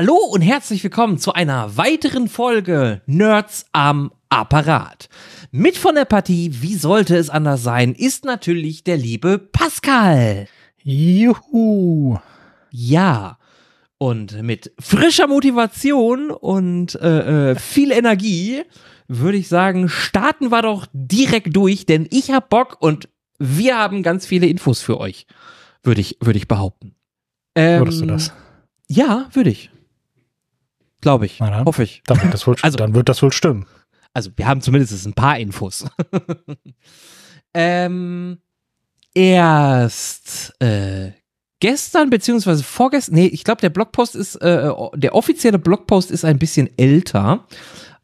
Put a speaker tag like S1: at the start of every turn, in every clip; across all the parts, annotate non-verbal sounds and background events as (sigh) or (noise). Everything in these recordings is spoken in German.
S1: Hallo und herzlich willkommen zu einer weiteren Folge Nerds am Apparat. Mit von der Partie, wie sollte es anders sein, ist natürlich der liebe Pascal.
S2: Juhu.
S1: Ja. Und mit frischer Motivation und äh, äh, viel Energie würde ich sagen, starten wir doch direkt durch, denn ich hab Bock und wir haben ganz viele Infos für euch, würde ich, würde ich behaupten.
S2: Ähm, Würdest du das?
S1: Ja, würde ich. Glaube ich.
S2: dann,
S1: Hoffe ich.
S2: Dann wird, das wohl, (laughs) also, dann wird das wohl stimmen.
S1: Also, wir haben zumindest ein paar Infos. (laughs) ähm, erst äh, gestern beziehungsweise vorgestern, nee, ich glaube, der Blogpost ist, äh, der offizielle Blogpost ist ein bisschen älter.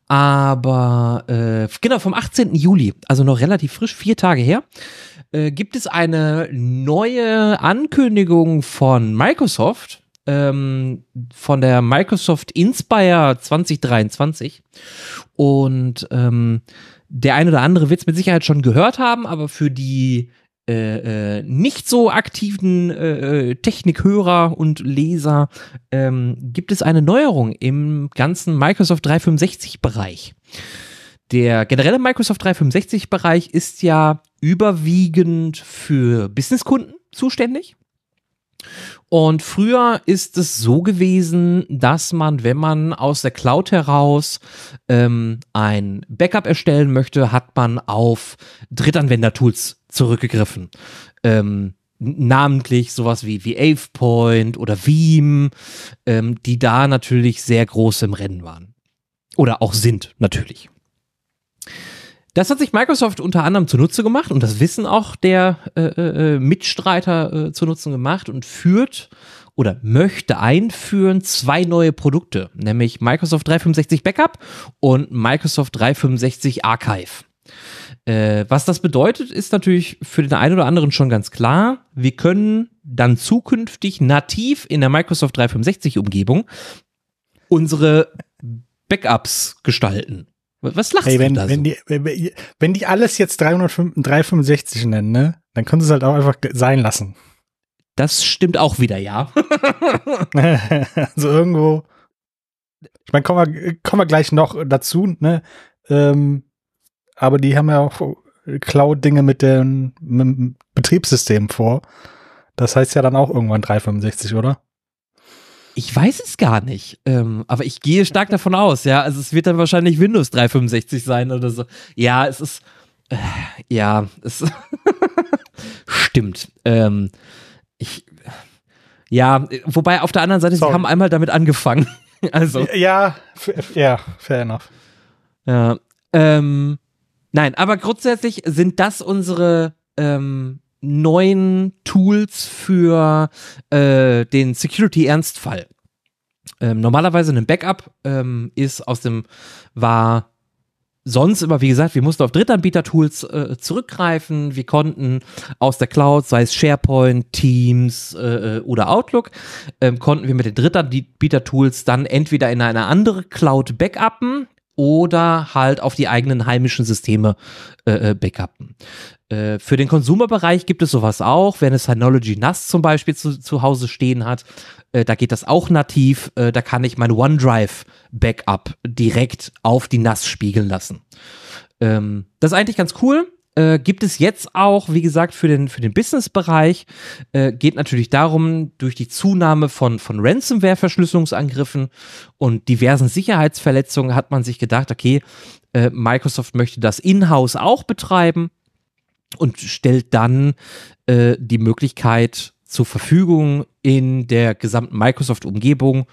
S1: Aber äh, genau, vom 18. Juli, also noch relativ frisch, vier Tage her, äh, gibt es eine neue Ankündigung von Microsoft, ähm, von der Microsoft Inspire 2023. Und ähm, der eine oder andere wird es mit Sicherheit schon gehört haben, aber für die äh, äh, nicht so aktiven äh, äh, Technikhörer und Leser ähm, gibt es eine Neuerung im ganzen Microsoft 365 Bereich. Der generelle Microsoft 365 Bereich ist ja überwiegend für Businesskunden zuständig. Und früher ist es so gewesen, dass man, wenn man aus der Cloud heraus ähm, ein Backup erstellen möchte, hat man auf Drittanwender-Tools zurückgegriffen. Ähm, namentlich sowas wie, wie AvePoint oder Veeam, ähm, die da natürlich sehr groß im Rennen waren. Oder auch sind, natürlich. Das hat sich Microsoft unter anderem zunutze gemacht und das wissen auch der äh, äh, äh Mitstreiter äh, zunutze gemacht und führt oder möchte einführen zwei neue Produkte, nämlich Microsoft 365 Backup und Microsoft 365 Archive. Äh, was das bedeutet, ist natürlich für den einen oder anderen schon ganz klar. Wir können dann zukünftig nativ in der Microsoft 365 Umgebung unsere Backups gestalten. Was lachst hey,
S2: wenn,
S1: du da
S2: wenn, so? die, wenn die alles jetzt 365 nennen, ne, dann können sie es halt auch einfach sein lassen.
S1: Das stimmt auch wieder, ja. (laughs)
S2: also irgendwo. Ich meine, kommen wir, kommen wir gleich noch dazu, ne? Ähm, aber die haben ja auch Cloud-Dinge mit mit dem Betriebssystem vor. Das heißt ja dann auch irgendwann 365, oder?
S1: Ich weiß es gar nicht, ähm, aber ich gehe stark davon aus, ja. Also es wird dann wahrscheinlich Windows 365 sein oder so. Ja, es ist, äh, ja, es (laughs) stimmt. Ähm, ich, ja, wobei auf der anderen Seite, Sorry. sie haben einmal damit angefangen. (laughs) also.
S2: Ja, ja, fair enough.
S1: Ja, ähm, nein, aber grundsätzlich sind das unsere, ähm, neuen Tools für äh, den Security-Ernstfall. Ähm, normalerweise ein Backup ähm, ist aus dem, war sonst immer, wie gesagt, wir mussten auf Drittanbieter-Tools äh, zurückgreifen. Wir konnten aus der Cloud, sei es SharePoint, Teams äh, oder Outlook, ähm, konnten wir mit den Drittanbieter-Tools dann entweder in eine andere Cloud backuppen oder halt auf die eigenen heimischen Systeme äh, äh backuppen. Äh, für den Konsumerbereich gibt es sowas auch, wenn es Synology NAS zum Beispiel zu, zu Hause stehen hat. Äh, da geht das auch nativ. Äh, da kann ich mein OneDrive-Backup direkt auf die NAS spiegeln lassen. Ähm, das ist eigentlich ganz cool. Äh, gibt es jetzt auch, wie gesagt, für den, für den Business-Bereich, äh, geht natürlich darum, durch die Zunahme von, von Ransomware-Verschlüsselungsangriffen und diversen Sicherheitsverletzungen hat man sich gedacht, okay, äh, Microsoft möchte das in-house auch betreiben und stellt dann äh, die Möglichkeit zur Verfügung in der gesamten Microsoft-Umgebung,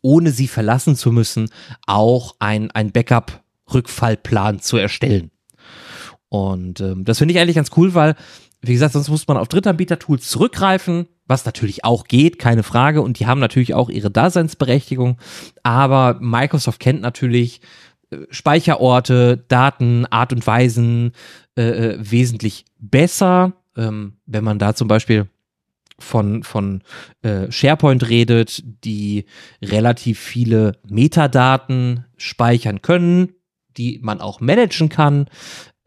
S1: ohne sie verlassen zu müssen, auch ein, ein Backup-Rückfallplan zu erstellen. Und ähm, das finde ich eigentlich ganz cool, weil, wie gesagt, sonst muss man auf Drittanbieter-Tools zurückgreifen, was natürlich auch geht, keine Frage. Und die haben natürlich auch ihre Daseinsberechtigung. Aber Microsoft kennt natürlich Speicherorte, Daten, Art und Weisen äh, äh, wesentlich besser. Ähm, wenn man da zum Beispiel von, von äh, SharePoint redet, die relativ viele Metadaten speichern können, die man auch managen kann,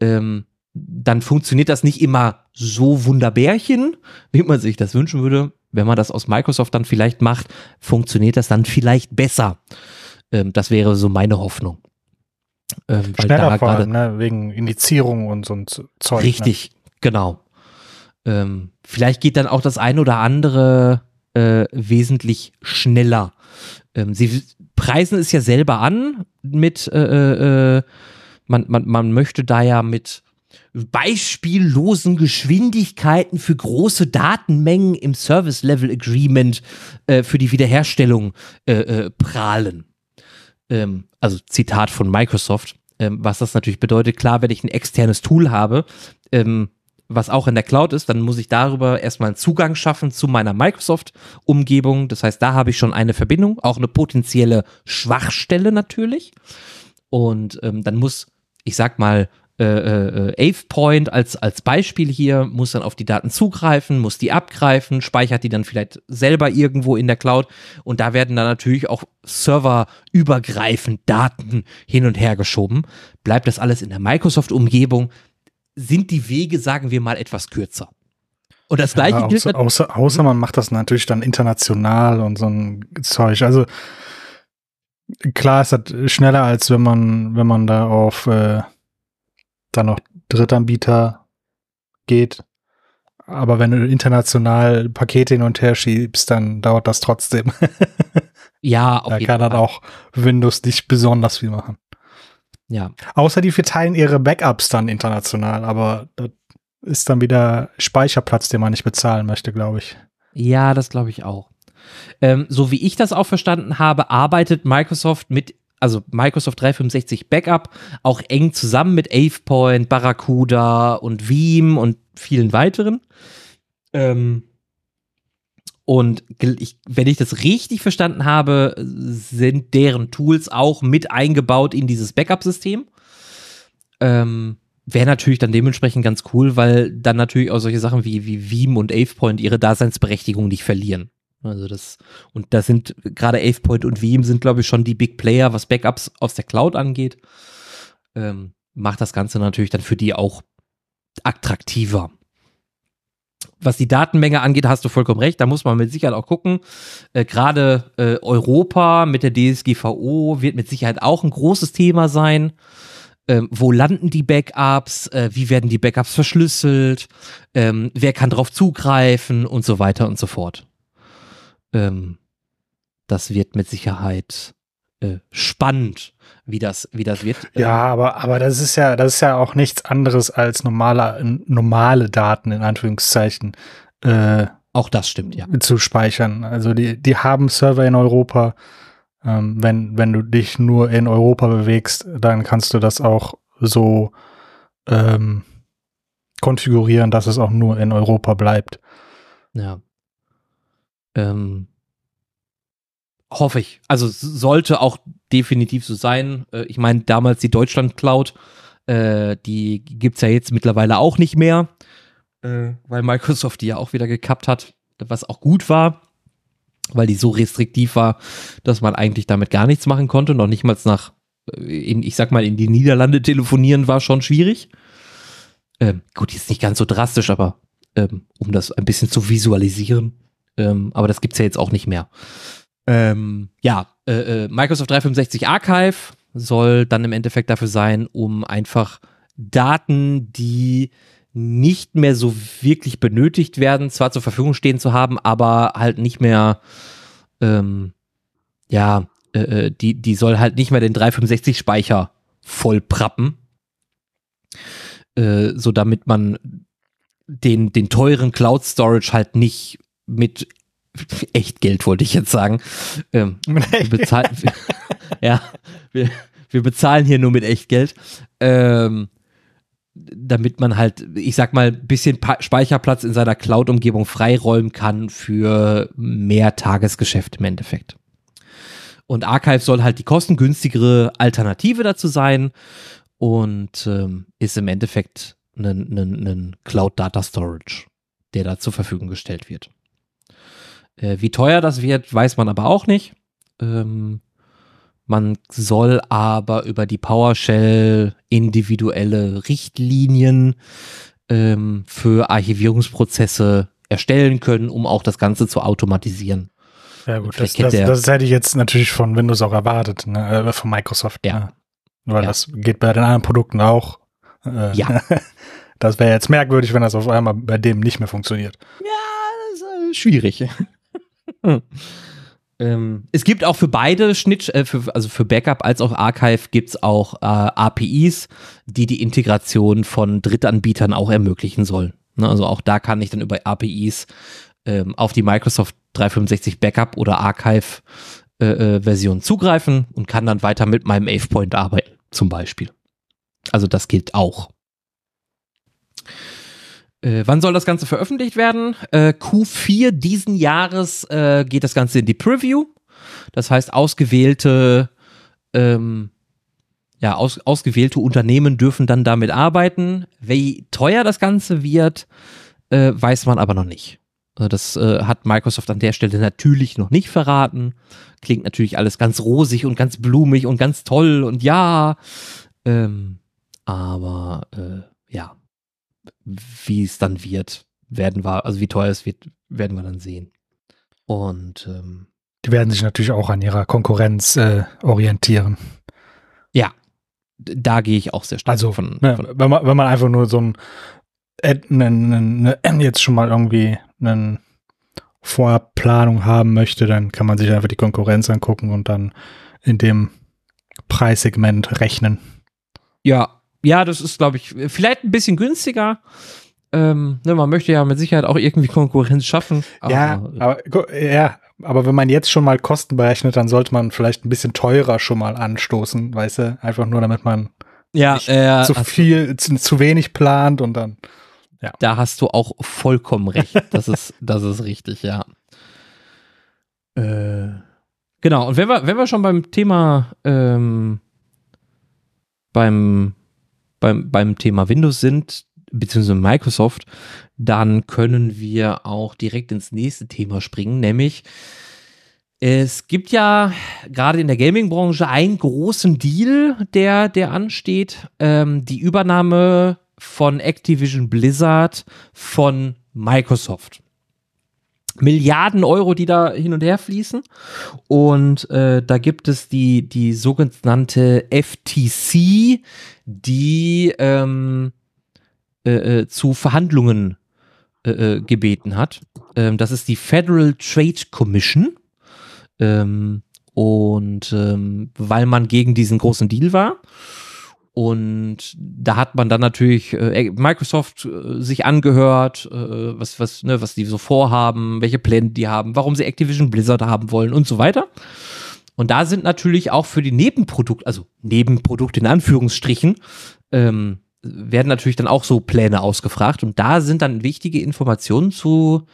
S1: ähm, dann funktioniert das nicht immer so wunderbärchen, wie man sich das wünschen würde. wenn man das aus Microsoft dann vielleicht macht, funktioniert das dann vielleicht besser. Ähm, das wäre so meine Hoffnung.
S2: Ähm, Schneller vor allem, ne? wegen Indizierung und so ein Zeug.
S1: Ne? Richtig, ne? genau. Ähm, vielleicht geht dann auch das eine oder andere äh, wesentlich schneller. Ähm, sie preisen es ja selber an mit, äh, äh, äh man, man, man möchte da ja mit beispiellosen Geschwindigkeiten für große Datenmengen im Service Level Agreement äh, für die Wiederherstellung äh, äh, prahlen. Ähm, also Zitat von Microsoft. Ähm, was das natürlich bedeutet, klar, wenn ich ein externes Tool habe, ähm, was auch in der Cloud ist, dann muss ich darüber erstmal einen Zugang schaffen zu meiner Microsoft-Umgebung. Das heißt, da habe ich schon eine Verbindung, auch eine potenzielle Schwachstelle natürlich. Und ähm, dann muss, ich sag mal, äh, äh, AvePoint als, als Beispiel hier, muss dann auf die Daten zugreifen, muss die abgreifen, speichert die dann vielleicht selber irgendwo in der Cloud und da werden dann natürlich auch serverübergreifend Daten hin und her geschoben. Bleibt das alles in der Microsoft-Umgebung, sind die Wege, sagen wir mal, etwas kürzer. Und das gleiche
S2: ja, außer, gilt. Außer, außer man macht das natürlich dann international und so ein Zeug. Also klar ist das schneller, als wenn man, wenn man da auf äh, dann noch Drittanbieter geht. Aber wenn du international Pakete hin und her schiebst, dann dauert das trotzdem. (laughs)
S1: ja,
S2: auf Da kann dann auch Windows nicht besonders viel machen.
S1: Ja.
S2: Außer die verteilen ihre Backups dann international, aber das ist dann wieder Speicherplatz, den man nicht bezahlen möchte, glaube ich.
S1: Ja, das glaube ich auch. Ähm, so wie ich das auch verstanden habe, arbeitet Microsoft mit also Microsoft 365 Backup, auch eng zusammen mit AvePoint, Barracuda und Veeam und vielen weiteren. Ähm, und ich, wenn ich das richtig verstanden habe, sind deren Tools auch mit eingebaut in dieses Backup-System. Ähm, Wäre natürlich dann dementsprechend ganz cool, weil dann natürlich auch solche Sachen wie, wie Veeam und AvePoint ihre Daseinsberechtigung nicht verlieren. Also das, und da sind gerade AvePoint und Veeam sind, glaube ich, schon die Big Player, was Backups aus der Cloud angeht. Ähm, macht das Ganze natürlich dann für die auch attraktiver. Was die Datenmenge angeht, hast du vollkommen recht. Da muss man mit Sicherheit auch gucken. Äh, Gerade äh, Europa mit der DSGVO wird mit Sicherheit auch ein großes Thema sein. Ähm, wo landen die Backups? Äh, wie werden die Backups verschlüsselt? Ähm, wer kann darauf zugreifen? Und so weiter und so fort. Ähm, das wird mit Sicherheit äh, spannend, wie das, wie das wird.
S2: Ja, aber, aber das ist ja, das ist ja auch nichts anderes als normale, normale Daten, in Anführungszeichen.
S1: Äh, auch das stimmt, ja.
S2: Zu speichern. Also die, die haben Server in Europa. Ähm, wenn, wenn du dich nur in Europa bewegst, dann kannst du das auch so ähm, konfigurieren, dass es auch nur in Europa bleibt.
S1: Ja. Ähm, hoffe ich. Also sollte auch definitiv so sein. Äh, ich meine, damals die Deutschland Cloud, äh, die es ja jetzt mittlerweile auch nicht mehr, äh, weil Microsoft die ja auch wieder gekappt hat, was auch gut war, weil die so restriktiv war, dass man eigentlich damit gar nichts machen konnte, noch nicht mal nach, äh, in, ich sag mal, in die Niederlande telefonieren war schon schwierig. Ähm, gut, ist nicht ganz so drastisch, aber ähm, um das ein bisschen zu visualisieren. Ähm, aber das gibt es ja jetzt auch nicht mehr. Ähm, ja, äh, äh, Microsoft 365 Archive soll dann im Endeffekt dafür sein, um einfach Daten, die nicht mehr so wirklich benötigt werden, zwar zur Verfügung stehen zu haben, aber halt nicht mehr, ähm, ja, äh, äh die, die soll halt nicht mehr den 365-Speicher voll prappen, äh, so damit man den, den teuren Cloud Storage halt nicht mit echt Geld, wollte ich jetzt sagen. Ähm, (laughs) wir bezahlen, (laughs) ja, wir, wir, bezahlen hier nur mit echt Geld. Ähm, damit man halt, ich sag mal, ein bisschen pa Speicherplatz in seiner Cloud-Umgebung freiräumen kann für mehr Tagesgeschäft im Endeffekt. Und Archive soll halt die kostengünstigere Alternative dazu sein und ähm, ist im Endeffekt ein Cloud Data Storage, der da zur Verfügung gestellt wird. Äh, wie teuer das wird, weiß man aber auch nicht. Ähm, man soll aber über die PowerShell individuelle Richtlinien ähm, für Archivierungsprozesse erstellen können, um auch das Ganze zu automatisieren.
S2: Ja gut, das, das, das, hätte ich jetzt natürlich von Windows auch erwartet, ne? äh, von Microsoft.
S1: Ja. Ne?
S2: Weil ja. das geht bei den anderen Produkten auch.
S1: Äh, ja. (laughs)
S2: das wäre jetzt merkwürdig, wenn das auf einmal bei dem nicht mehr funktioniert.
S1: Ja, das ist äh, schwierig. (laughs) ähm, es gibt auch für beide Schnitt, äh, für, also für Backup als auch Archive gibt es auch äh, APIs, die die Integration von Drittanbietern auch ermöglichen sollen. Ne, also auch da kann ich dann über APIs ähm, auf die Microsoft 365 Backup oder Archive äh, äh, Version zugreifen und kann dann weiter mit meinem AvePoint arbeiten, zum Beispiel. Also das gilt auch. Äh, wann soll das Ganze veröffentlicht werden? Äh, Q4 diesen Jahres äh, geht das Ganze in die Preview. Das heißt, ausgewählte, ähm, ja, aus, ausgewählte Unternehmen dürfen dann damit arbeiten. Wie teuer das Ganze wird, äh, weiß man aber noch nicht. Also das äh, hat Microsoft an der Stelle natürlich noch nicht verraten. Klingt natürlich alles ganz rosig und ganz blumig und ganz toll und ja. Ähm, aber äh, ja, wie es dann wird, werden wir, also wie teuer es wird, werden wir dann sehen. Und ähm,
S2: die werden sich natürlich auch an ihrer Konkurrenz äh, orientieren.
S1: Ja, da gehe ich auch sehr stark
S2: also, von. Ne, von wenn, man, wenn man einfach nur so ein eine, eine, jetzt schon mal irgendwie eine Vorplanung haben möchte, dann kann man sich einfach die Konkurrenz angucken und dann in dem Preissegment rechnen.
S1: Ja, ja, das ist, glaube ich, vielleicht ein bisschen günstiger. Ähm, ne, man möchte ja mit Sicherheit auch irgendwie Konkurrenz schaffen.
S2: Aber, ja, aber, ja, aber wenn man jetzt schon mal Kosten berechnet, dann sollte man vielleicht ein bisschen teurer schon mal anstoßen, weißt du? Einfach nur, damit man
S1: ja, äh,
S2: zu viel, zu, zu wenig plant und dann.
S1: Ja. Da hast du auch vollkommen recht. Das ist, das ist richtig, ja. Äh, genau, und wenn wir, wenn wir schon beim Thema ähm, beim, beim, beim Thema Windows sind, beziehungsweise Microsoft, dann können wir auch direkt ins nächste Thema springen, nämlich es gibt ja gerade in der Gaming-Branche einen großen Deal, der, der ansteht. Ähm, die Übernahme von Activision Blizzard von Microsoft. Milliarden Euro, die da hin und her fließen. Und äh, da gibt es die, die sogenannte FTC, die ähm, äh, äh, zu Verhandlungen äh, äh, gebeten hat. Ähm, das ist die Federal Trade Commission. Ähm, und ähm, weil man gegen diesen großen Deal war und da hat man dann natürlich äh, Microsoft äh, sich angehört, äh, was, was, ne, was die so vorhaben, welche Pläne die haben, warum sie Activision Blizzard haben wollen und so weiter. Und da sind natürlich auch für die Nebenprodukte, also Nebenprodukte in Anführungsstrichen, ähm, werden natürlich dann auch so Pläne ausgefragt. Und da sind dann wichtige Informationen zu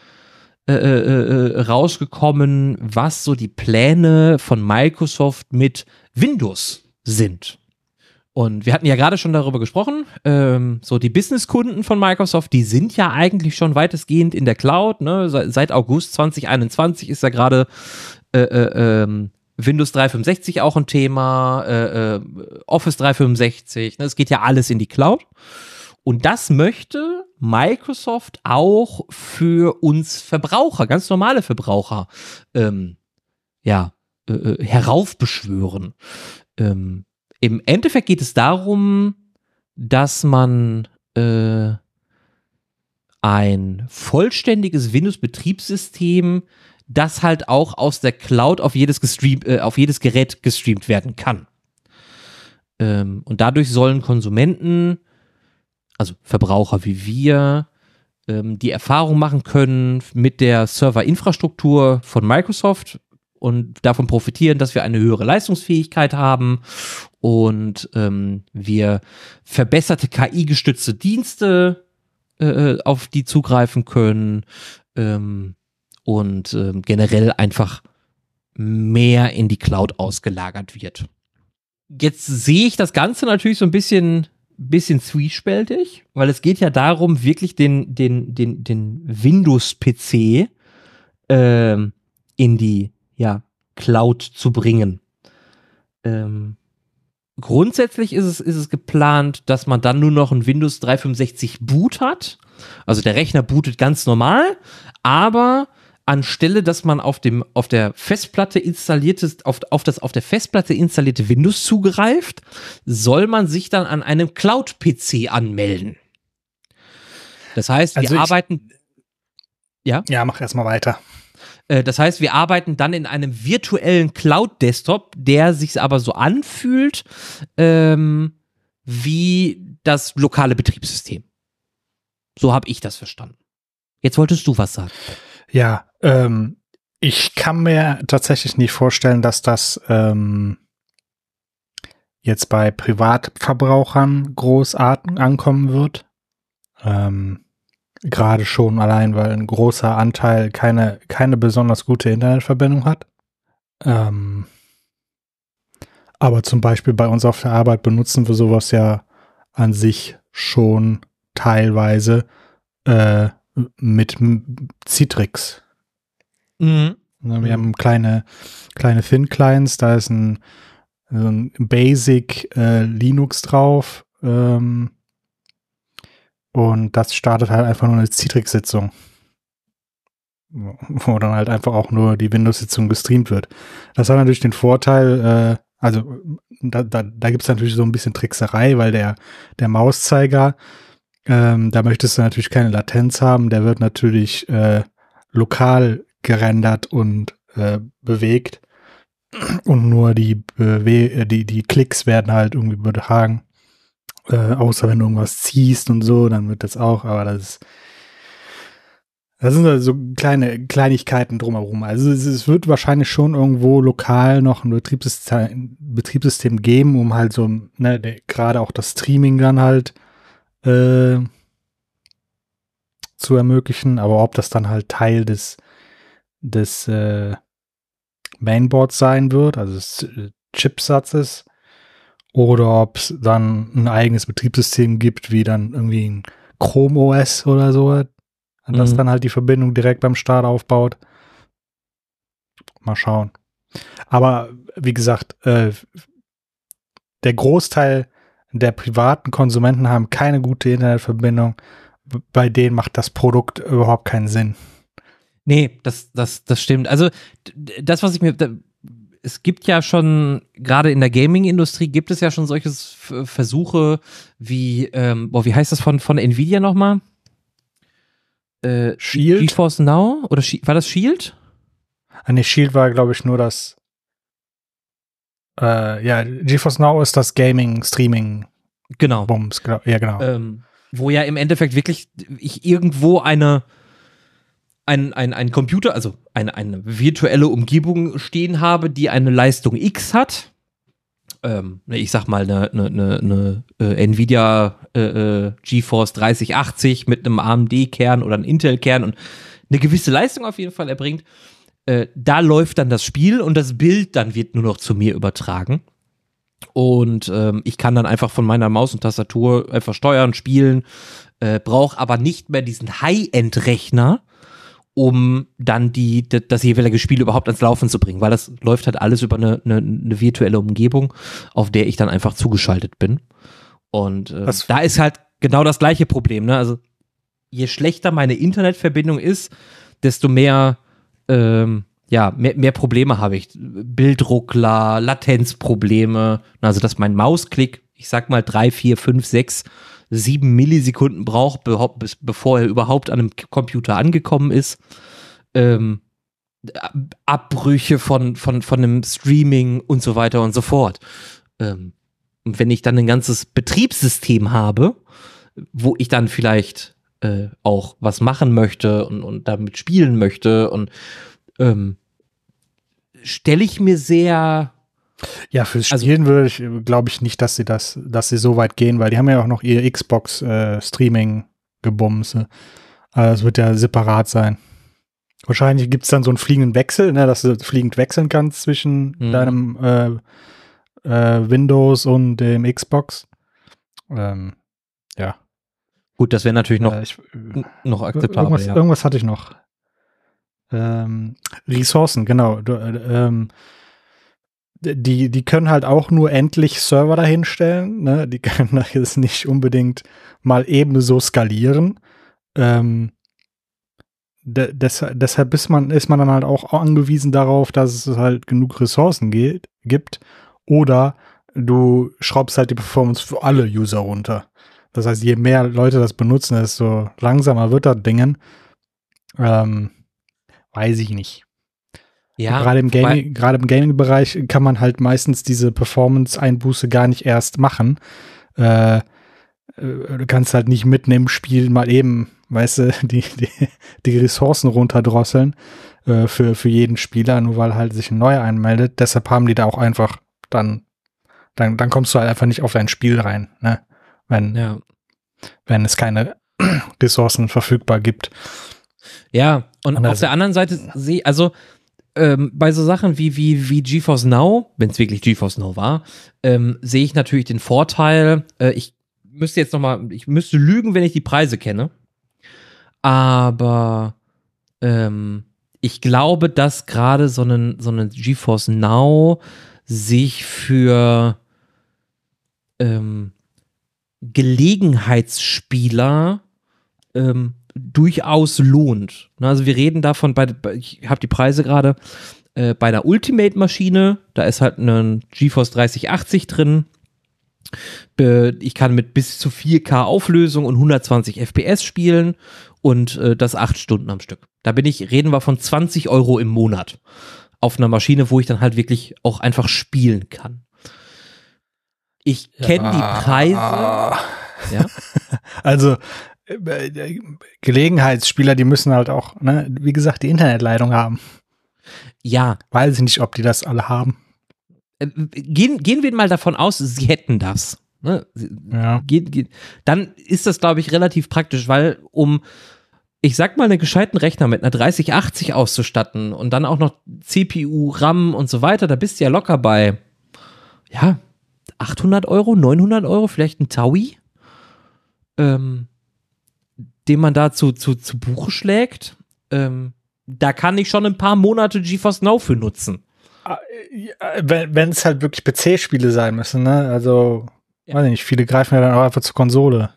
S1: äh, äh, äh rausgekommen, was so die Pläne von Microsoft mit Windows sind. Und wir hatten ja gerade schon darüber gesprochen, ähm, so die Businesskunden von Microsoft, die sind ja eigentlich schon weitestgehend in der Cloud. Ne? Seit, August 2021 ist ja gerade äh, äh, ähm, Windows 365 auch ein Thema, äh, äh, Office 365. Ne? Es geht ja alles in die Cloud. Und das möchte Microsoft auch für uns Verbraucher, ganz normale Verbraucher, ähm, ja, äh, äh heraufbeschwören. Ähm, im Endeffekt geht es darum, dass man äh, ein vollständiges Windows-Betriebssystem, das halt auch aus der Cloud auf jedes, gestreamt, äh, auf jedes Gerät gestreamt werden kann. Ähm, und dadurch sollen Konsumenten, also Verbraucher wie wir, ähm, die Erfahrung machen können mit der Serverinfrastruktur von Microsoft und davon profitieren, dass wir eine höhere Leistungsfähigkeit haben und ähm, wir verbesserte KI-gestützte Dienste äh, äh, auf die zugreifen können ähm, und ähm, generell einfach mehr in die Cloud ausgelagert wird. Jetzt sehe ich das Ganze natürlich so ein bisschen bisschen zwiespältig, weil es geht ja darum, wirklich den den den den Windows PC ähm, in die ja Cloud zu bringen. Ähm, grundsätzlich ist es, ist es geplant, dass man dann nur noch ein Windows 365 Boot hat. Also der Rechner bootet ganz normal, aber anstelle, dass man auf dem auf der Festplatte installiertes auf, auf das auf der Festplatte installierte Windows zugreift, soll man sich dann an einem Cloud PC anmelden. Das heißt,
S2: Also
S1: wir
S2: ich-
S1: arbeiten ja
S2: Ja, mach erstmal weiter.
S1: Äh, Das heißt, wir arbeiten dann in einem virtuellen Cloud-Desktop, der sich aber so anfühlt ähm, wie das lokale Betriebssystem. So habe ich das verstanden. Jetzt wolltest du was sagen.
S2: Ja, ähm, ich kann mir tatsächlich nicht vorstellen, dass das ähm, jetzt bei Privatverbrauchern großartig ankommen wird. Ähm, Gerade schon allein, weil ein großer Anteil keine, keine besonders gute Internetverbindung hat. Ähm, aber zum Beispiel bei uns auf der Arbeit benutzen wir sowas ja an sich schon teilweise äh, mit Citrix.
S1: Mhm.
S2: Ne, Wir
S1: Mhm.
S2: haben kleine, kleine Thin Clients, da ist ein, ein Basic äh, Linux drauf. Ähm, und das startet halt einfach nur eine Citrix-Sitzung. Wo dann halt einfach auch nur die Windows-Sitzung gestreamt wird. Das hat natürlich den Vorteil, äh, also da, da, da gibt es natürlich so ein bisschen Trickserei, weil der, der Mauszeiger, ähm, da möchtest du natürlich keine Latenz haben, der wird natürlich äh, lokal gerendert und äh, bewegt und nur die, Bewe äh, die, die Klicks werden halt irgendwie übertragen. Äh, außer wenn du irgendwas ziehst und so, dann wird das auch, aber das ist das sind halt so kleine Kleinigkeiten drumherum. Also es, es wird wahrscheinlich schon irgendwo lokal noch ein Betriebssystem, Betriebssystem geben, um halt so, ne, gerade auch das Streaming dann halt äh, zu ermöglichen. Aber ob das dann halt Teil des, des äh, Mainboards sein wird, also des äh, Chipsatzes, oder ob es dann ein eigenes Betriebssystem gibt, wie dann irgendwie ein Chrome OS oder so, das
S1: Mhm.
S2: dann halt die Verbindung direkt beim Start aufbaut. Mal schauen. Aber wie gesagt, äh, der Großteil der privaten Konsumenten haben keine gute Internetverbindung. Bei denen macht das Produkt überhaupt keinen Sinn.
S1: Nee, das, das, das stimmt. Also das, was ich mir. Es gibt ja schon, gerade in der Gaming-Industrie gibt es ja schon solche Versuche wie, ähm, boah, wie heißt das von, von Nvidia nochmal? Äh,
S2: Shield?
S1: GeForce Now? Oder war das Shield?
S2: An der Shield war, glaube ich, nur das. Äh, ja, GeForce Now ist das Gaming-Streaming-Bums.
S1: Genau.
S2: glaub- Ja, genau.
S1: ähm, wo ja im Endeffekt wirklich ich irgendwo eine ein, ein, ein Computer, also eine, eine virtuelle Umgebung stehen habe, die eine Leistung X hat. Ähm, ne, ich sag mal eine, eine, eine, eine äh, Nvidia äh, äh, GeForce 3080 mit einem AMD-Kern oder einem Intel-Kern und eine gewisse Leistung auf jeden Fall erbringt. Äh, da läuft dann das Spiel und das Bild dann wird nur noch zu mir übertragen. Und ähm, ich kann dann einfach von meiner Maus und Tastatur einfach steuern, spielen, äh, brauche aber nicht mehr diesen High-End-Rechner, um dann die, das jeweilige Spiel überhaupt ans Laufen zu bringen, weil das läuft halt alles über eine, eine, eine virtuelle Umgebung, auf der ich dann einfach zugeschaltet bin. Und äh, da ist halt genau das gleiche Problem. Ne? Also je schlechter meine Internetverbindung ist, desto mehr ähm, ja, mehr, mehr Probleme habe ich. Bildruckler, Latenzprobleme, also dass mein Mausklick, ich sag mal drei, vier, fünf, sechs, sieben Millisekunden braucht, behaupt- bis- bevor er überhaupt an einem Computer angekommen ist. Ähm, Ab- Abbrüche von, von, von einem Streaming und so weiter und so fort. Ähm, und wenn ich dann ein ganzes Betriebssystem habe, wo ich dann vielleicht äh, auch was machen möchte und, und damit spielen möchte und ähm, stelle ich mir sehr
S2: Ja, fürs
S1: Also-
S2: Spielen würde ich, glaube ich nicht, dass sie das, dass sie so weit gehen, weil die haben ja auch noch ihr Xbox äh, Streaming gebumse. Also es wird ja separat sein. Wahrscheinlich gibt es dann so einen fliegenden Wechsel, ne, dass du fliegend wechseln kannst zwischen
S1: Mhm.
S2: deinem äh, äh, Windows und dem Xbox. Ähm, ja.
S1: gut, das wäre natürlich noch,
S2: Äh, ich,
S1: noch akzeptabel.
S2: irgendwas,
S1: Ja.
S2: irgendwas hatte ich noch. Ähm, Ressourcen, genau. Du, äh, ähm, die, die können halt auch nur endlich Server dahinstellen. Ne? Die (laughs) können das nicht unbedingt mal eben so skalieren. Ähm, de des deshalb ist man, ist man dann halt auch angewiesen darauf, dass es halt genug Ressourcen geht, gibt. Oder du schraubst halt die Performance für alle User runter. Das heißt, je mehr Leute das benutzen, desto langsamer wird das Dingen. Ähm, weiß ich nicht. Ja, gerade im Gaming, gerade im Gaming-Bereich kann man halt meistens diese Performance-Einbuße gar nicht erst machen. Äh, äh, du kannst halt nicht mitten im Spiel mal eben, weißt du, (laughs) die, die, die Ressourcen runterdrosseln äh, für, für jeden Spieler, nur weil halt sich ein neuer einmeldet. Deshalb haben die da auch einfach dann, dann, dann kommst du halt einfach nicht auf dein Spiel rein, ne? Wenn, ja. wenn es keine (clears throat) Ressourcen verfügbar gibt.
S1: Ja, und, und auf der anderen Seite also ähm, bei so Sachen wie, wie, wie GeForce Now, wenn es wirklich GeForce Now war, ähm, sehe ich natürlich den Vorteil, äh, ich müsste jetzt nochmal, ich müsste lügen, wenn ich die Preise kenne. Aber ähm, ich glaube, dass gerade so ein so einen GeForce Now sich für ähm, Gelegenheitsspieler ähm, durchaus lohnt. Also wir reden davon, bei, ich habe die Preise gerade, äh, bei der Ultimate-Maschine, da ist halt ein GeForce 3080 drin. Ich kann mit bis zu 4K Auflösung und 120 FPS spielen und äh, das acht Stunden am Stück. Da bin ich, reden wir von 20 Euro im Monat auf einer Maschine, wo ich dann halt wirklich auch einfach spielen kann. Ich kenne ja. die Preise. (laughs)
S2: Ja. Also Gelegenheitsspieler, die müssen halt auch, ne, wie gesagt, die Internetleitung haben.
S1: Ja.
S2: Weiß ich nicht, ob die das alle haben.
S1: Äh, gehen, gehen wir mal davon aus, sie hätten das. Ne? Ja. Ge ge dann ist das, glaube ich, relativ praktisch, weil um, ich sag mal, einen gescheiten Rechner mit einer 3080 auszustatten und dann auch noch CPU, RAM und so weiter, da bist du ja locker bei, ja, 800 Euro, 900 Euro, vielleicht ein Taui. Ähm, den man da zu, zu, zu Buche schlägt, ähm, da kann ich schon ein paar Monate GeForce Now für nutzen.
S2: Ah, wenn es halt wirklich PC-Spiele sein müssen, ne? Also, ja. weiß ich nicht, viele greifen ja dann auch einfach zur Konsole.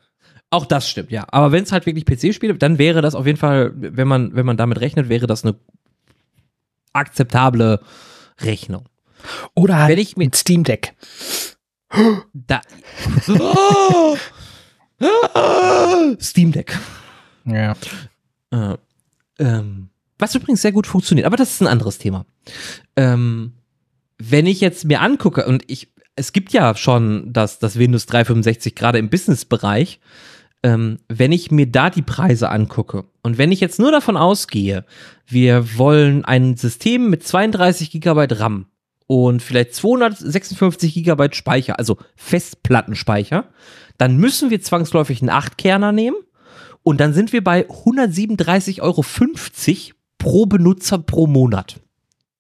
S1: Auch das stimmt, ja. Aber wenn es halt wirklich PC-Spiele, dann wäre das auf jeden Fall, wenn man, wenn man damit rechnet, wäre das eine akzeptable Rechnung.
S2: Oder halt wenn ich mit Steam Deck.
S1: Da. (laughs) (laughs) Steam Deck.
S2: Ja.
S1: Äh, ähm, was übrigens sehr gut funktioniert, aber das ist ein anderes Thema. Ähm, wenn ich jetzt mir angucke, und ich, es gibt ja schon das, das Windows 365 gerade im Business-Bereich, ähm, wenn ich mir da die Preise angucke und wenn ich jetzt nur davon ausgehe, wir wollen ein System mit 32 Gigabyte RAM und vielleicht 256 Gigabyte Speicher, also Festplattenspeicher, dann müssen wir zwangsläufig einen 8-Kerner nehmen und dann sind wir bei 137,50 Euro pro Benutzer pro Monat.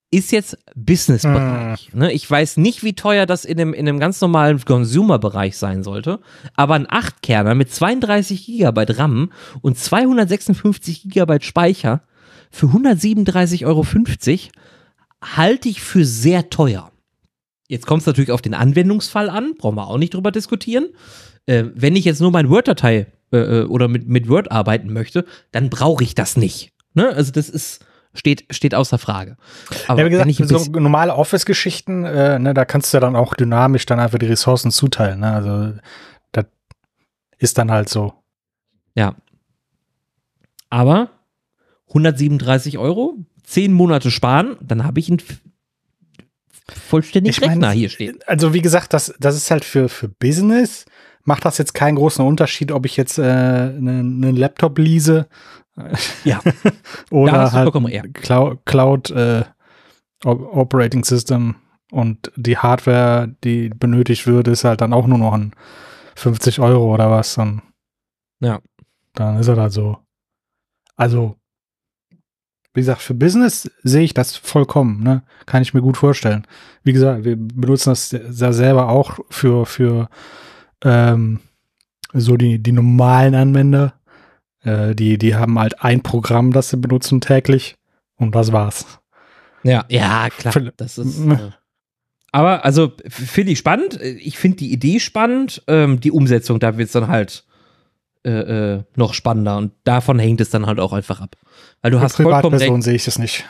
S1: Ist jetzt Businessbereich. Hm. Ne? Ich weiß nicht, wie teuer das in einem, in einem ganz normalen Consumer-Bereich sein sollte, aber ein 8-Kerner mit 32 Gigabyte RAM und 256 Gigabyte Speicher für 137,50 Euro halte ich für sehr teuer. Jetzt kommt es natürlich auf den Anwendungsfall an, brauchen wir auch nicht drüber diskutieren. Äh, wenn ich jetzt nur mein Word-Datei äh, äh, oder mit, mit Word arbeiten möchte, dann brauche ich das nicht. Ne? Also das ist, steht, steht außer Frage.
S2: Aber ja, wie gesagt, so normale Office-Geschichten, äh, ne, da kannst du ja dann auch dynamisch dann einfach die Ressourcen zuteilen. Ne? Also das ist dann halt so.
S1: Ja. Aber 137 Euro, 10 Monate sparen, dann habe ich einen vollständigen ich Rechner hier stehen.
S2: Also wie gesagt, das, das ist halt für, für Business macht das jetzt keinen großen Unterschied, ob ich jetzt einen äh, ne Laptop lease
S1: ja. (laughs)
S2: oder halt Cloud, Cloud äh, Operating System und die Hardware, die benötigt wird, ist halt dann auch nur noch ein 50 Euro oder was. Dann,
S1: ja.
S2: Dann ist er da so. Also, wie gesagt, für Business sehe ich das vollkommen, ne? Kann ich mir gut vorstellen. Wie gesagt, wir benutzen das ja selber auch für, für ähm, so die, die normalen Anwender, äh, die, die haben halt ein Programm, das sie benutzen täglich und das war's.
S1: Ja, ja, klar. Das ist. Äh, aber also finde ich spannend. Ich finde die Idee spannend. Ähm, die Umsetzung, da wird es dann halt äh, äh, noch spannender und davon hängt es dann halt auch einfach ab. Weil du
S2: Für
S1: hast.
S2: Privatpersonen sehe ich das nicht.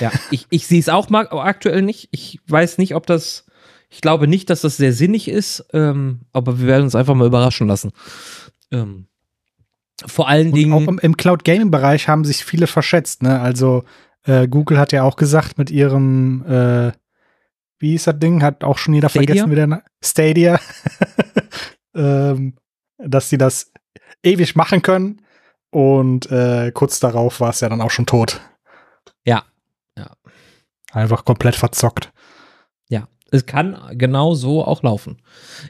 S1: Ja, ich, ich sehe es auch mal aktuell nicht. Ich weiß nicht, ob das, ich glaube nicht, dass das sehr sinnig ist, ähm, aber wir werden uns einfach mal überraschen lassen. Ähm, vor allen
S2: Und
S1: Dingen.
S2: auch im, im Cloud Gaming Bereich haben sich viele verschätzt. Ne? Also äh, Google hat ja auch gesagt mit ihrem, äh, wie ist das Ding? Hat auch schon jeder
S1: Stadia?
S2: vergessen, wie der Na- Stadia, (laughs) ähm, dass sie das ewig machen können. Und äh, kurz darauf war es ja dann auch schon tot.
S1: Ja. Ja.
S2: Einfach komplett verzockt.
S1: Ja, es kann genau so auch laufen.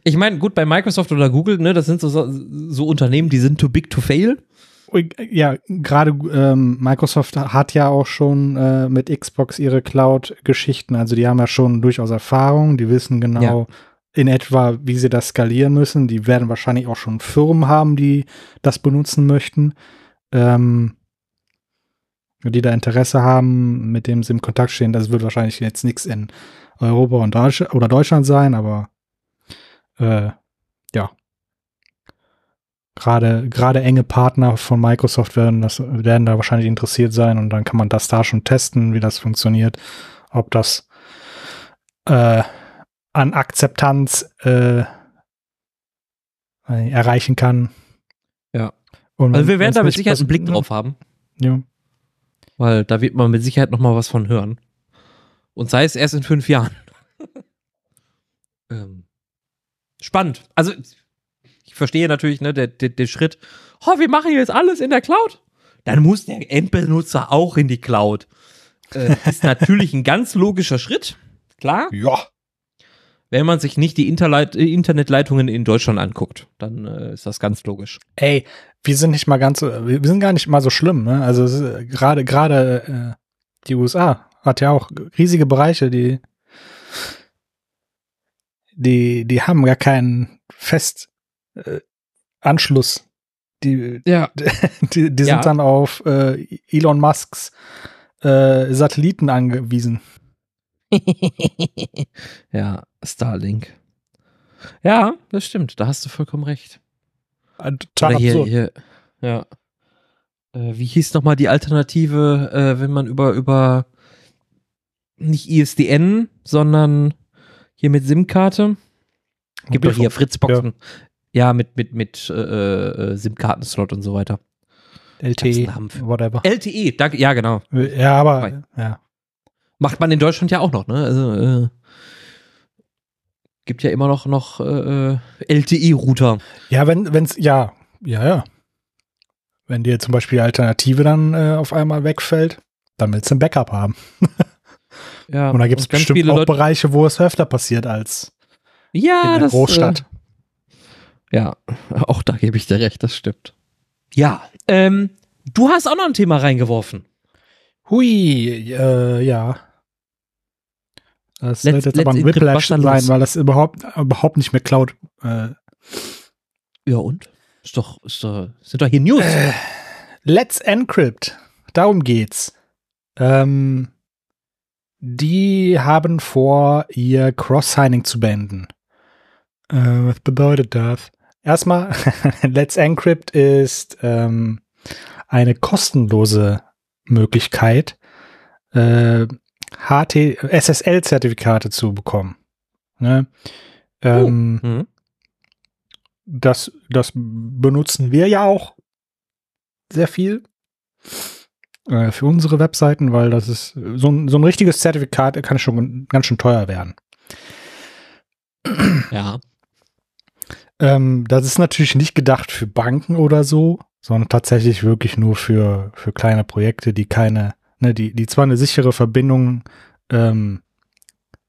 S1: Ich meine, gut, bei Microsoft oder Google, ne, das sind so, so, Unternehmen, die sind too big to fail.
S2: Ja, gerade ähm, Microsoft hat ja auch schon äh, mit Xbox ihre Cloud-Geschichten. Also die haben ja schon durchaus Erfahrung. Die wissen genau in etwa, wie sie das skalieren müssen. Die werden wahrscheinlich auch schon Firmen haben, die das benutzen möchten, ähm, die da Interesse haben, mit dem sie im Kontakt stehen. Das wird wahrscheinlich jetzt nichts in Europa und Deutsch oder Deutschland sein, aber äh, ja. Gerade, gerade enge Partner von Microsoft werden, das, werden da wahrscheinlich interessiert sein und dann kann man das da schon testen, wie das funktioniert, ob das äh, an Akzeptanz äh, äh, erreichen kann.
S1: Ja.
S2: Und
S1: Also wir werden da mit Sicherheit einen Blick drauf haben,
S2: Ja.
S1: weil da wird man mit Sicherheit noch mal was von hören. Und sei es erst in fünf Jahren. (laughs) ähm, spannend. Also ich verstehe natürlich ne, der, der, der Schritt, oh, wir machen jetzt alles in der Cloud. Dann muss der Endbenutzer auch in die Cloud. Äh, ist natürlich ein ganz logischer Schritt, klar.
S2: ja.
S1: Wenn man sich nicht die Interleit äh, Internetleitungen in Deutschland anguckt, dann äh, ist das ganz logisch.
S2: Ey, wir sind nicht mal ganz so, wir sind gar nicht mal so schlimm, ne? Also äh, gerade gerade äh, die USA hat ja auch riesige Bereiche, die die die haben gar keinen Fest äh, Anschluss. Die
S1: Ja. (laughs)
S2: die, die sind
S1: Ja.
S2: dann auf äh, Elon Musks äh, Satelliten angewiesen. (laughs)
S1: ja, Starlink. Ja, das stimmt. Da hast du vollkommen recht.
S2: Total
S1: Oder hier,
S2: absurd.
S1: hier, ja. Äh, wie hieß nochmal die Alternative, äh, wenn man über, über nicht ISDN, sondern hier mit SIM-Karte? Gibt doch hier. Fritzboxen. Ja, mit, mit, mit äh, äh, SIM-Kartenslot und so weiter.
S2: LTE, whatever.
S1: LTE, danke, ja, genau.
S2: Ja, aber ja.
S1: Macht man in Deutschland ja auch noch, ne? Also, äh, gibt ja immer noch, noch äh, LTE-Router.
S2: Ja, wenn, wenn's, ja, ja, ja. Wenn dir zum Beispiel die Alternative dann äh, auf einmal wegfällt, dann willst du ein Backup haben. (laughs)
S1: Ja,
S2: Und da gibt es bestimmt auch
S1: Leute.
S2: Bereiche, wo es öfter passiert als
S1: Ja,
S2: in der
S1: das,
S2: Großstadt.
S1: Äh, ja, (laughs) auch da gebe ich dir recht, das stimmt. Ja, ähm, du hast auch noch ein Thema reingeworfen.
S2: Hui, äh, ja. Das
S1: Let's-
S2: wird jetzt aber ein
S1: encrypt,
S2: Whiplash sein, weil das überhaupt, überhaupt nicht mehr Cloud. Äh,
S1: Ja, und? Ist doch, ist doch, sind doch hier News.
S2: Äh. Let's Encrypt. Darum geht's. Ähm, die haben vor, ihr Cross-Signing zu beenden. Äh, was bedeutet das? Erstmal, (laughs) Let's Encrypt ist ähm, eine kostenlose Möglichkeit, äh, HT, SSL-Zertifikate zu bekommen. Ne? Ähm,
S1: Mhm.
S2: das, das benutzen wir ja auch sehr viel äh, für unsere Webseiten, weil das ist so ein, so ein richtiges Zertifikat kann schon ganz schön teuer werden. (clears throat)
S1: Ja.
S2: Ähm, das ist natürlich nicht gedacht für Banken oder so, sondern tatsächlich wirklich nur für, für kleine Projekte, die keine, ne, die, die zwar eine sichere Verbindung ähm,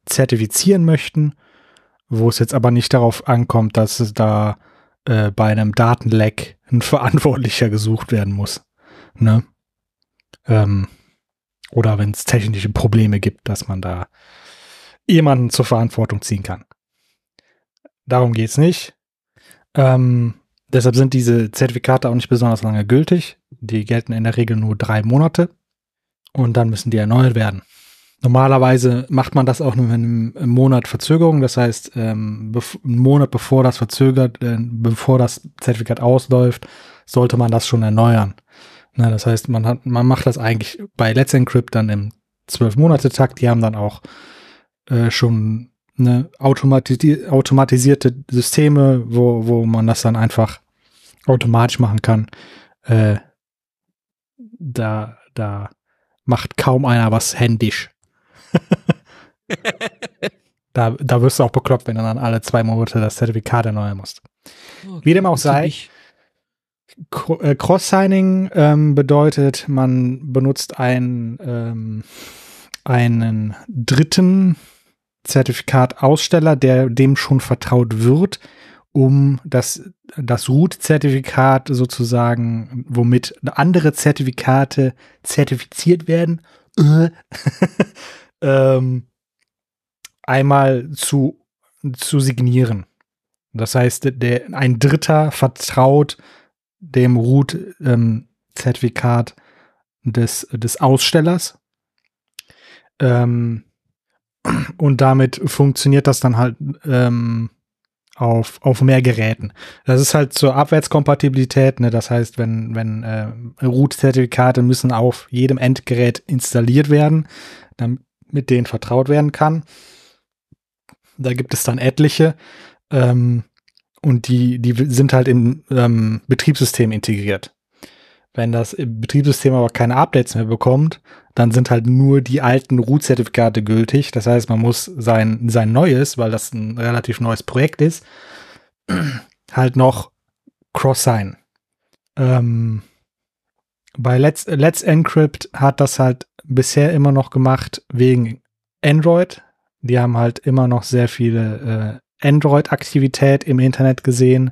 S2: zertifizieren möchten, wo es jetzt aber nicht darauf ankommt, dass es da äh, bei einem Datenleck ein (laughs) Verantwortlicher gesucht werden muss. Ne? Ähm, oder wenn es technische Probleme gibt, dass man da jemanden zur Verantwortung ziehen kann. Darum geht's nicht. Ähm, deshalb sind diese Zertifikate auch nicht besonders lange gültig. Die gelten in der Regel nur drei Monate und dann müssen die erneuert werden. Normalerweise macht man das auch nur mit einem Monat Verzögerung. Das heißt, ähm, einen Monat bevor das verzögert, äh, bevor das Zertifikat ausläuft, sollte man das schon erneuern. Na, das heißt, man hat, man macht das eigentlich bei Let's Encrypt dann im zwölf Monate Takt. Die haben dann auch äh, schon eine automatisi automatisierte Systeme, wo, wo man das dann einfach automatisch machen kann. Äh, da, da macht kaum einer was händisch. (laughs) da, da wirst du auch bekloppt, wenn du dann alle zwei Monate das Zertifikat erneuern musst. Okay, Wie dem auch sei, äh, Cross-Signing ähm, bedeutet, man benutzt ein, ähm, einen dritten Zertifikataussteller, der dem schon vertraut wird, um das, das Root-Zertifikat sozusagen, womit andere Zertifikate zertifiziert werden, äh, (laughs) ähm, einmal zu, zu signieren. Das heißt, der, ein Dritter vertraut dem Root-Zertifikat ähm, des, des Ausstellers. Ähm, und damit funktioniert das dann halt ähm, auf, auf mehr Geräten. Das ist halt zur Abwärtskompatibilität, ne? Das heißt, wenn, wenn äh, Root-Zertifikate müssen auf jedem Endgerät installiert werden, damit denen vertraut werden kann. Da gibt es dann etliche. Ähm, und die, die sind halt im ähm, Betriebssystem integriert. Wenn das Betriebssystem aber keine Updates mehr bekommt, dann sind halt nur die alten Root-Zertifikate gültig. Das heißt, man muss sein, sein neues, weil das ein relativ neues Projekt ist, (clears throat) halt noch cross-sign. Ähm, bei Let's, Let's Encrypt hat das halt bisher immer noch gemacht wegen Android. Die haben halt immer noch sehr viele äh, Android-Aktivität im Internet gesehen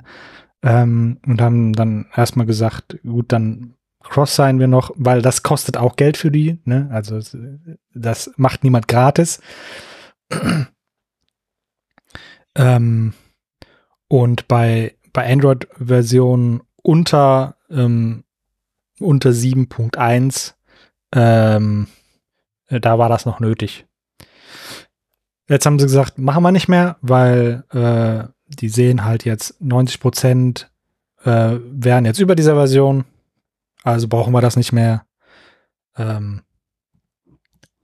S2: ähm, und haben dann erstmal gesagt, gut, dann cross-signen wir noch, weil das kostet auch Geld für die. Ne? Also das macht niemand gratis. (clears throat) ähm, und bei, bei Android-Versionen unter, ähm, unter 7.1, ähm, da war das noch nötig. Jetzt haben sie gesagt, machen wir nicht mehr, weil äh, die sehen halt jetzt 90 Prozent äh, wären jetzt über dieser Version. Also brauchen wir das nicht mehr. Ähm,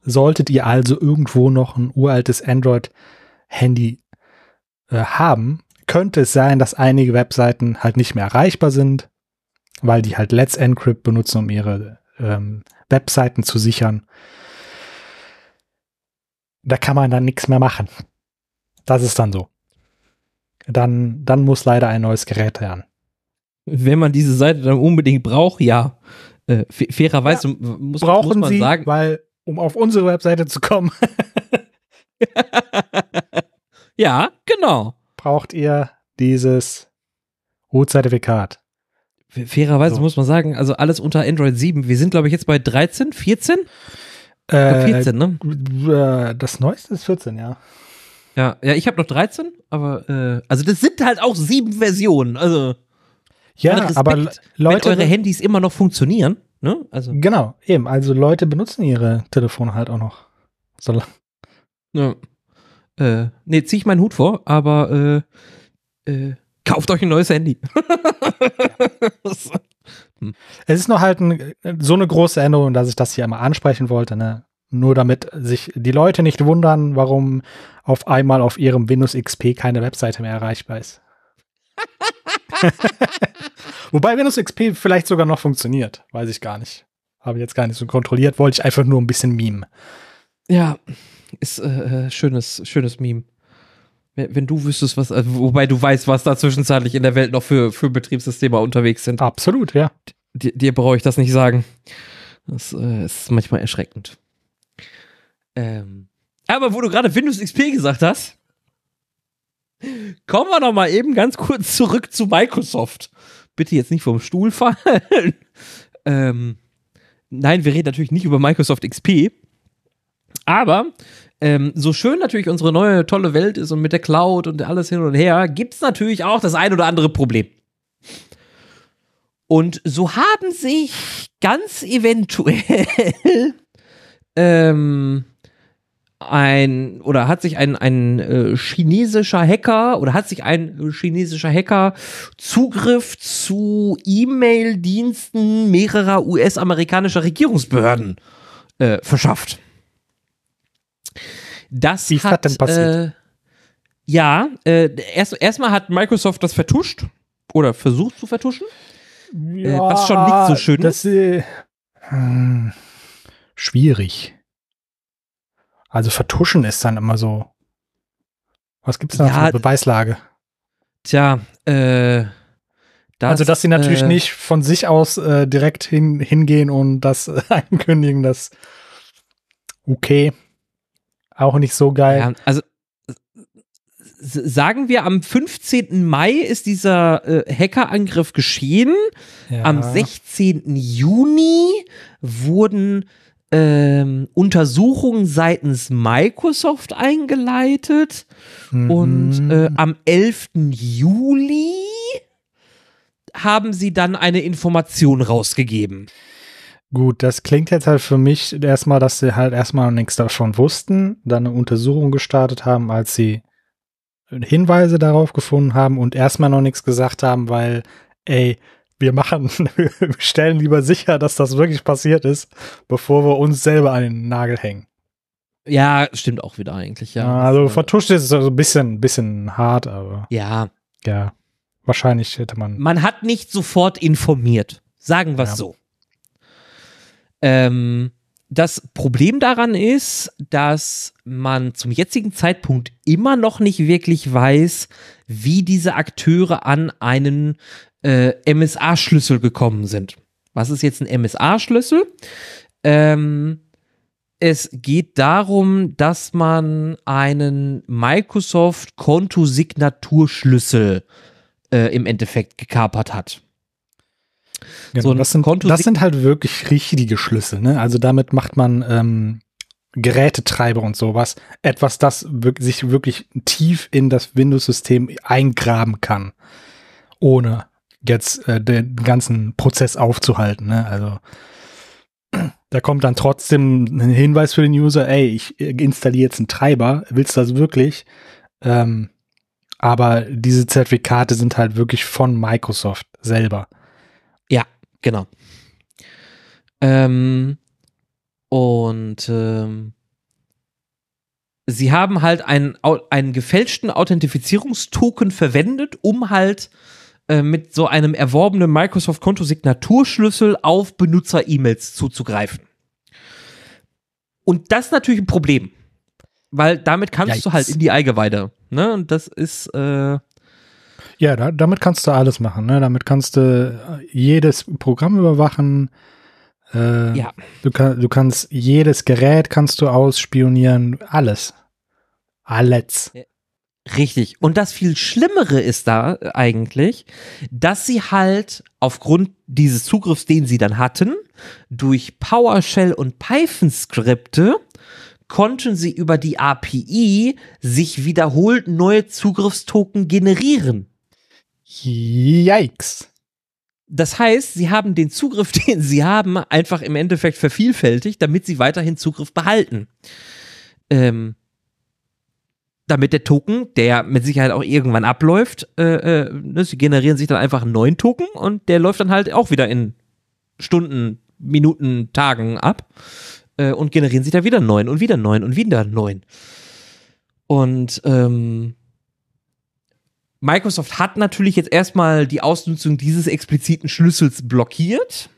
S2: solltet ihr also irgendwo noch ein uraltes Android-Handy äh, haben, könnte es sein, dass einige Webseiten halt nicht mehr erreichbar sind, weil die halt Let's Encrypt benutzen, um ihre ähm, Webseiten zu sichern da kann man dann nichts mehr machen. Das ist dann so. Dann, dann muss leider ein neues Gerät her.
S1: Wenn man diese Seite dann unbedingt braucht, ja. Äh, fairerweise ja, muss,
S2: brauchen
S1: muss man
S2: Sie,
S1: sagen.
S2: Weil, um auf unsere Webseite zu kommen. (laughs)
S1: ja, genau.
S2: Braucht ihr dieses Root-Zertifikat.
S1: Fairerweise so. muss man sagen, also alles unter Android 7. Wir sind, glaube ich, jetzt bei 13, 14?
S2: Äh, 14, ne? Äh, das neueste ist 14, ja.
S1: Ja, ja, ich habe noch 13, aber äh, also das sind halt auch sieben Versionen. Also
S2: ja, Respekt, aber Leute,
S1: wenn eure Handys immer noch funktionieren, ne? Also
S2: genau, eben. Also Leute benutzen ihre Telefone halt auch noch. So.
S1: Ja. Äh, nee, zieh ich meinen Hut vor, aber äh, äh, kauft euch ein neues Handy. (laughs)
S2: Hm. Es ist nur halt ein, so eine große Änderung, dass ich das hier einmal ansprechen wollte. Ne? Nur damit sich die Leute nicht wundern, warum auf einmal auf ihrem Windows XP keine Webseite mehr erreichbar ist. (laughs) Wobei Windows XP vielleicht sogar noch funktioniert. Weiß ich gar nicht. Habe ich jetzt gar nicht so kontrolliert. Wollte ich einfach nur ein bisschen meme.
S1: Ja, ist äh, äh schönes, schönes Meme. Wenn du wüsstest, was, also, wobei du weißt, was da zwischenzeitlich in der Welt noch für, für Betriebssysteme unterwegs sind.
S2: Absolut, ja.
S1: Dir, dir brauche ich das nicht sagen. Das äh, ist manchmal erschreckend. Ähm, aber wo du gerade Windows XP gesagt hast, kommen wir noch mal eben ganz kurz zurück zu Microsoft. Bitte jetzt nicht vom Stuhl fallen. (laughs) ähm, nein, wir reden natürlich nicht über Microsoft XP. Aber ähm, so schön natürlich unsere neue tolle Welt ist und mit der Cloud und alles hin und her, gibt es natürlich auch das ein oder andere Problem. Und so haben sich ganz eventuell (laughs) ähm, ein oder hat sich ein, ein äh, chinesischer Hacker oder hat sich ein chinesischer Hacker Zugriff zu E-Mail-Diensten mehrerer US-amerikanischer Regierungsbehörden äh, verschafft. Das
S2: Wie ist
S1: hat,
S2: das denn passiert?
S1: Äh, ja, äh, erst erstmal hat Microsoft das vertuscht oder versucht zu vertuschen.
S2: Ja,
S1: was schon nicht so schön
S2: das, äh, hm, schwierig. Also vertuschen ist dann immer so. Was gibt's da
S1: Ja,
S2: für eine Beweislage?
S1: Tja, äh, das,
S2: also, dass sie natürlich
S1: äh,
S2: nicht von sich aus äh, direkt hin, hingehen und das äh, (laughs) ankündigen, das okay. Auch nicht so geil.
S1: Ja, also sagen wir, am 15. Mai ist dieser äh, Hackerangriff geschehen.
S2: Ja.
S1: Am 16. Juni wurden ähm, Untersuchungen seitens Microsoft eingeleitet. Und
S2: Mhm.
S1: äh, am 11. Juli haben sie dann eine Information rausgegeben.
S2: Gut, das klingt jetzt halt für mich erstmal, dass sie halt erstmal noch nichts davon wussten, dann eine Untersuchung gestartet haben, als sie Hinweise darauf gefunden haben und erstmal noch nichts gesagt haben, weil, ey, wir machen, (laughs) wir stellen lieber sicher, dass das wirklich passiert ist, bevor wir uns selber an den Nagel hängen.
S1: Ja, stimmt auch wieder eigentlich, ja.
S2: also vertuscht ist so ein bisschen, bisschen hart, aber
S1: Ja,
S2: ja, wahrscheinlich hätte man.
S1: man hat nicht sofort informiert. Sagen wir es
S2: Ja.
S1: so. Ähm, das Problem daran ist, dass man zum jetzigen Zeitpunkt immer noch nicht wirklich weiß, wie diese Akteure an einen äh, MSA-Schlüssel gekommen sind. Was ist jetzt ein MSA-Schlüssel? Ähm, es geht darum, dass man einen Microsoft-Kontosignaturschlüssel äh, im Endeffekt gekapert hat.
S2: Genau,
S1: so
S2: das, sind, das sind halt wirklich richtige Schlüssel. Ne? Also damit macht man ähm, Gerätetreiber und sowas. Etwas, das wirk sich wirklich tief in das Windows-System eingraben kann, ohne jetzt äh, den ganzen Prozess aufzuhalten. Ne? Also da kommt dann trotzdem ein Hinweis für den User, ey, ich äh, installiere jetzt einen Treiber, willst du das wirklich? Ähm, aber diese Zertifikate sind halt wirklich von Microsoft selber.
S1: Genau. Ähm, und ähm, sie haben halt einen, einen gefälschten Authentifizierungstoken verwendet, um halt äh, mit so einem erworbenen Microsoft-Konto-Signaturschlüssel auf Benutzer-E-Mails zuzugreifen. Und das ist natürlich ein Problem. Weil damit kannst du
S2: Yikes.
S1: halt in die Eigeweide. Ne? Und das ist, äh,
S2: Ja, da, damit kannst du alles machen. Ne? Damit kannst du äh, jedes Programm überwachen. Äh,
S1: Ja.
S2: Du, kann, du kannst jedes Gerät kannst du ausspionieren. Alles. Alles.
S1: Richtig. Und das viel Schlimmere ist da äh, eigentlich, dass sie halt aufgrund dieses Zugriffs, den sie dann hatten, durch PowerShell und Python-Skripte konnten sie über die API sich wiederholt neue Zugriffstoken generieren.
S2: Yikes.
S1: Das heißt, sie haben den Zugriff, (laughs) den sie haben, einfach im Endeffekt vervielfältigt, damit sie weiterhin Zugriff behalten. Ähm, damit der Token, der mit Sicherheit auch irgendwann abläuft, äh, äh, ne, sie generieren sich dann einfach einen neuen Token und der läuft dann halt auch wieder in Stunden, Minuten, Tagen ab äh, und generieren sich da wieder neuen und wieder neuen und wieder neuen. Und ähm, Microsoft hat natürlich jetzt erstmal die Ausnutzung dieses expliziten Schlüssels blockiert.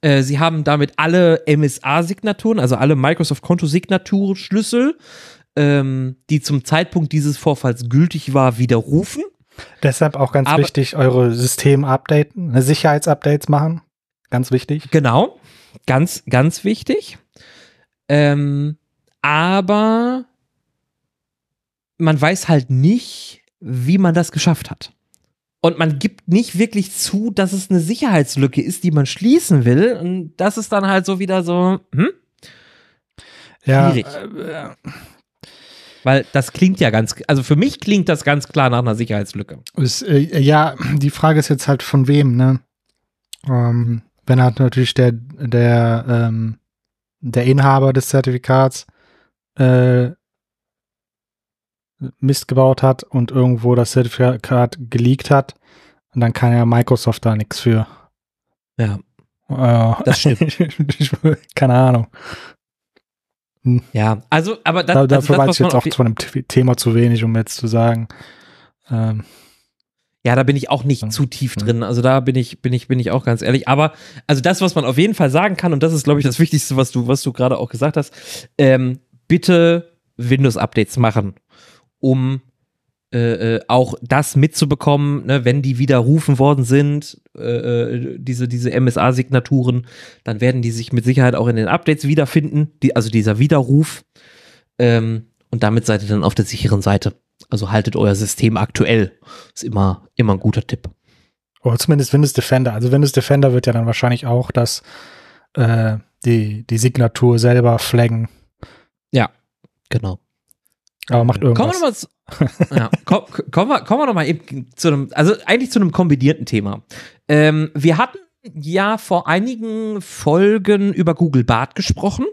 S1: Äh, sie haben damit alle MSA-Signaturen, also alle Microsoft-Konto-Signaturschlüssel, ähm, die zum Zeitpunkt dieses Vorfalls gültig war, widerrufen.
S2: Deshalb auch ganz
S1: Aber-
S2: wichtig, eure System-Updaten, ne, Sicherheitsupdates machen. Ganz wichtig.
S1: Genau, ganz, ganz wichtig. Ähm, aber man weiß halt nicht, wie man das geschafft hat. Und man gibt nicht wirklich zu, dass es eine Sicherheitslücke ist, die man schließen will. Und das ist dann halt so wieder so, hm?
S2: Ja,
S1: Schwierig.
S2: äh,
S1: Weil das klingt ja ganz, also für mich klingt das ganz klar nach einer Sicherheitslücke.
S2: Ist, äh, ja, die Frage ist jetzt halt von wem, ne? Ähm, wenn halt natürlich der, der, ähm, der Inhaber des Zertifikats äh, Mist gebaut hat und irgendwo das Zertifikat geleakt hat, dann kann ja Microsoft da nichts für.
S1: Ja,
S2: Äh,
S1: Das stimmt. (laughs)
S2: keine Ahnung.
S1: ja. Also, aber das,
S2: Da,
S1: also
S2: dafür
S1: das,
S2: weiß ich jetzt auch von dem Thema zu wenig, um jetzt zu sagen. Ähm,
S1: Ja, da bin ich auch nicht
S2: Ja.
S1: zu tief
S2: Ja.
S1: drin. Also da bin ich, bin ich, bin ich auch ganz ehrlich. Aber also das, was man auf jeden Fall sagen kann, und das ist, glaube ich, das Wichtigste, was du, was du gerade auch gesagt hast, ähm, bitte Windows-Updates machen, um äh, äh, auch das mitzubekommen, ne, wenn die widerrufen worden sind, äh, äh, diese, diese MSA-Signaturen, dann werden die sich mit Sicherheit auch in den Updates wiederfinden, die, also dieser Widerruf. Ähm, und damit seid ihr dann auf der sicheren Seite. Also haltet euer System aktuell. Ist immer, immer ein guter Tipp.
S2: oder zumindest Windows Defender. Also Windows Defender wird ja dann wahrscheinlich auch das, äh, die, die Signatur selber flaggen.
S1: Genau.
S2: Aber macht
S1: Kommen
S2: irgendwas.
S1: wir noch mal zu, ja, komm, kommen, wir, kommen wir noch mal eben zu einem, also eigentlich zu einem kombinierten Thema. Ähm, wir hatten ja vor einigen Folgen über Google Bart gesprochen.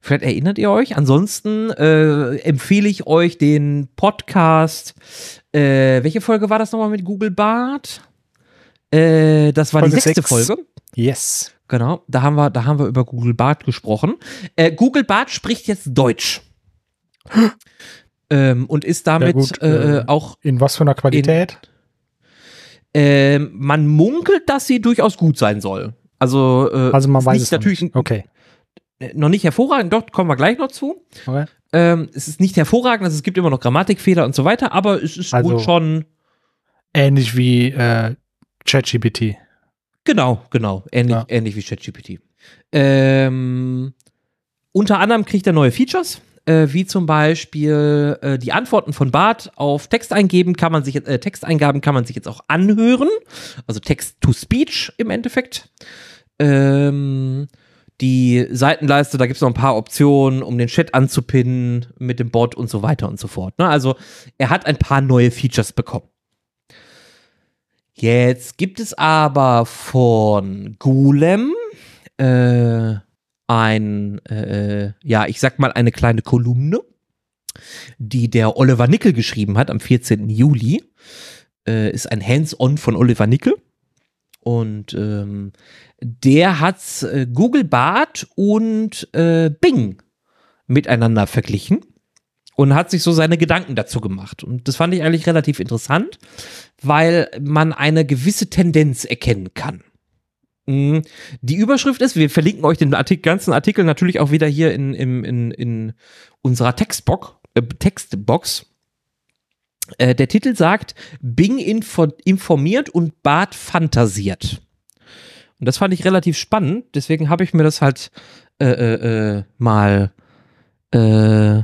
S1: Vielleicht erinnert ihr euch. Ansonsten äh, empfehle ich euch den Podcast. Äh, welche Folge war das nochmal mit Google Bart? Äh, das war die
S2: Folge
S1: sechste
S2: sechs.
S1: Folge.
S2: Yes.
S1: Genau, da haben wir, da haben wir über Google Bart gesprochen. Äh, Google Bart spricht jetzt Deutsch. Ähm, und ist damit
S2: gut,
S1: äh,
S2: äh,
S1: auch,
S2: In was für einer Qualität?
S1: äh, man munkelt, dass sie durchaus gut sein soll. Also, äh,
S2: also man weiß
S1: nicht
S2: es
S1: natürlich
S2: nicht. Okay.
S1: äh, noch nicht hervorragend, doch, kommen wir gleich noch zu.
S2: okay.
S1: Ähm, es ist nicht hervorragend, also es gibt immer noch Grammatikfehler und so weiter, aber es ist
S2: Also-
S1: wohl schon,
S2: Ähnlich wie äh, ChatGPT.
S1: Genau, genau. Ähnlich,
S2: Ja.
S1: ähnlich wie ChatGPT. Ähm, unter anderem kriegt er neue Features, äh, wie zum Beispiel äh, die Antworten von Bart auf Text eingeben, kann man sich äh, Texteingaben kann man sich jetzt auch anhören. Also Text-to-Speech im Endeffekt. Ähm, die Seitenleiste, da gibt es noch ein paar Optionen, um den Chat anzupinnen mit dem Bot und so weiter und so fort. Ne? Also er hat ein paar neue Features bekommen. Jetzt gibt es aber von Golem äh, ein, äh, ja, ich sag mal eine kleine Kolumne, die der Oliver Nickel geschrieben hat am 14. Juli. Äh, ist ein Hands-on von Oliver Nickel. Und ähm, der hat äh, Google Bart und äh, Bing miteinander verglichen und hat sich so seine Gedanken dazu gemacht. Und das fand ich eigentlich relativ interessant, weil man eine gewisse Tendenz erkennen kann. Mm, Die Überschrift ist, wir verlinken euch den Artik ganzen Artikel natürlich auch wieder hier in, in, in, in unserer Textbox. Äh, Textbox. Äh, der Titel sagt, Bing info informiert und Bart fantasiert. Und das fand ich relativ spannend, deswegen habe ich mir das halt äh, äh, äh, mal äh,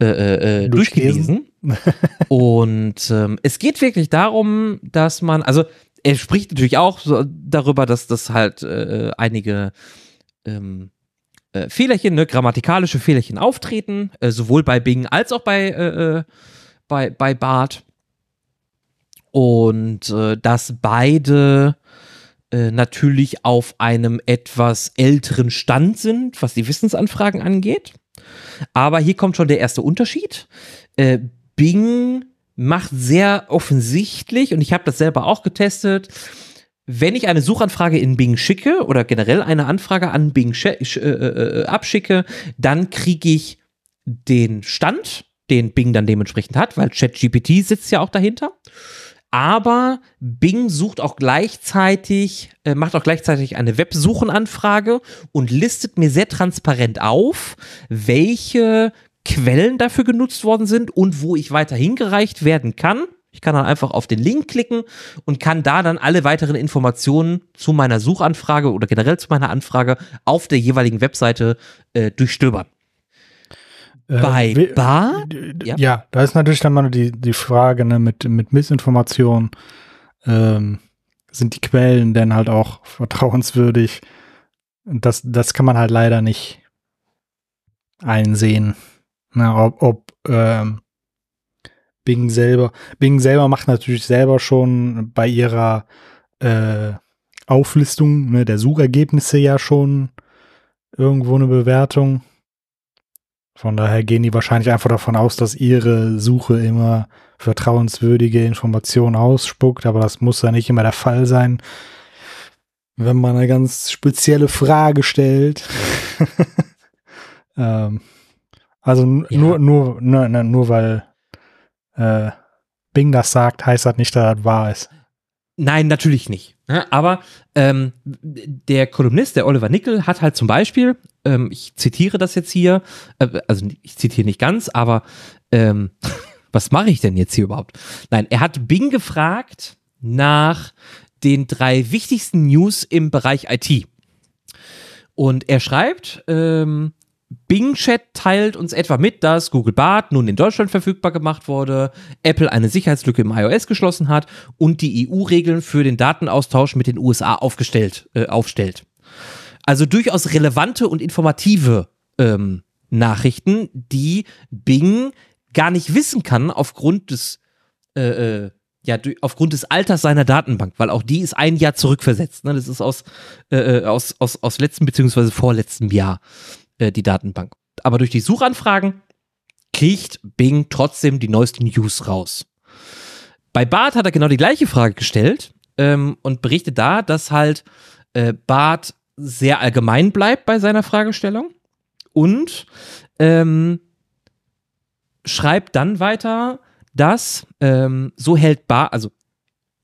S1: äh, äh,
S2: Durchgelesen.
S1: durchgelesen. (laughs) Und ähm, es geht wirklich darum, dass man, also er spricht natürlich auch so darüber, dass das halt äh, einige ähm, äh, Fehlerchen, ne, grammatikalische Fehlerchen auftreten, äh, sowohl bei Bing als auch bei, äh, äh, bei, bei Bart. Und äh, dass beide natürlich auf einem etwas älteren Stand sind, was die Wissensanfragen angeht. Aber hier kommt schon der erste Unterschied. Bing macht sehr offensichtlich, und ich habe das selber auch getestet, wenn ich eine Suchanfrage in Bing schicke oder generell eine Anfrage an Bing sch- äh, äh, abschicke, dann kriege ich den Stand, den Bing dann dementsprechend hat, weil ChatGPT sitzt ja auch dahinter. Aber Bing sucht auch gleichzeitig, äh, macht auch gleichzeitig eine Websuchenanfrage und listet mir sehr transparent auf, welche Quellen dafür genutzt worden sind und wo ich weiter hingereicht werden kann. Ich kann dann einfach auf den Link klicken und kann da dann alle weiteren Informationen zu meiner Suchanfrage oder generell zu meiner Anfrage auf der jeweiligen Webseite äh, durchstöbern.
S2: Äh,
S1: Bei
S2: we-
S1: Bar? Ja.
S2: Ja. da ist natürlich dann mal die, die Frage ne, mit, mit Missinformation. Ähm, sind die Quellen denn halt auch vertrauenswürdig? Das, das kann man halt leider nicht einsehen. Na, ob, ob ähm, Bing selber, Bing selber macht natürlich selber schon bei ihrer äh, Auflistung ne, der Suchergebnisse ja schon irgendwo eine Bewertung. Von daher gehen die wahrscheinlich einfach davon aus, dass ihre Suche immer vertrauenswürdige Informationen ausspuckt, aber das muss ja nicht immer der Fall sein. Wenn man eine ganz spezielle Frage stellt. (laughs) ähm, also ja. nur, nur, nur, nur weil äh, Bing das sagt, heißt das nicht, dass das wahr ist.
S1: Nein, natürlich nicht. Aber ähm, der Kolumnist, der Oliver Nickel, hat halt zum Beispiel, ähm, ich zitiere das jetzt hier, äh, also ich zitiere nicht ganz, aber ähm, (laughs) was mache ich denn jetzt hier überhaupt? Nein, er hat Bing gefragt nach den drei wichtigsten News im Bereich IT. Und er schreibt, ähm, Bing Chat teilt uns etwa mit, dass Google Bart nun in Deutschland verfügbar gemacht wurde, Apple eine Sicherheitslücke im iOS geschlossen hat und die EU Regeln für den Datenaustausch mit den USA aufgestellt, äh, aufstellt. Also durchaus relevante und informative ähm, Nachrichten, die Bing gar nicht wissen kann aufgrund des äh, äh, ja, aufgrund des Alters seiner Datenbank, weil auch die ist ein Jahr zurückversetzt. Ne? Das ist aus, äh, äh aus, aus, aus letztem beziehungsweise vorletztem Jahr äh, die Datenbank. Aber durch die Suchanfragen kriegt Bing trotzdem die neuesten News raus. Bei Bart hat er genau die gleiche Frage gestellt ähm, und berichtet da, dass halt äh, Bart sehr allgemein bleibt bei seiner Fragestellung und ähm, schreibt dann weiter, dass ähm, so hält Bart, also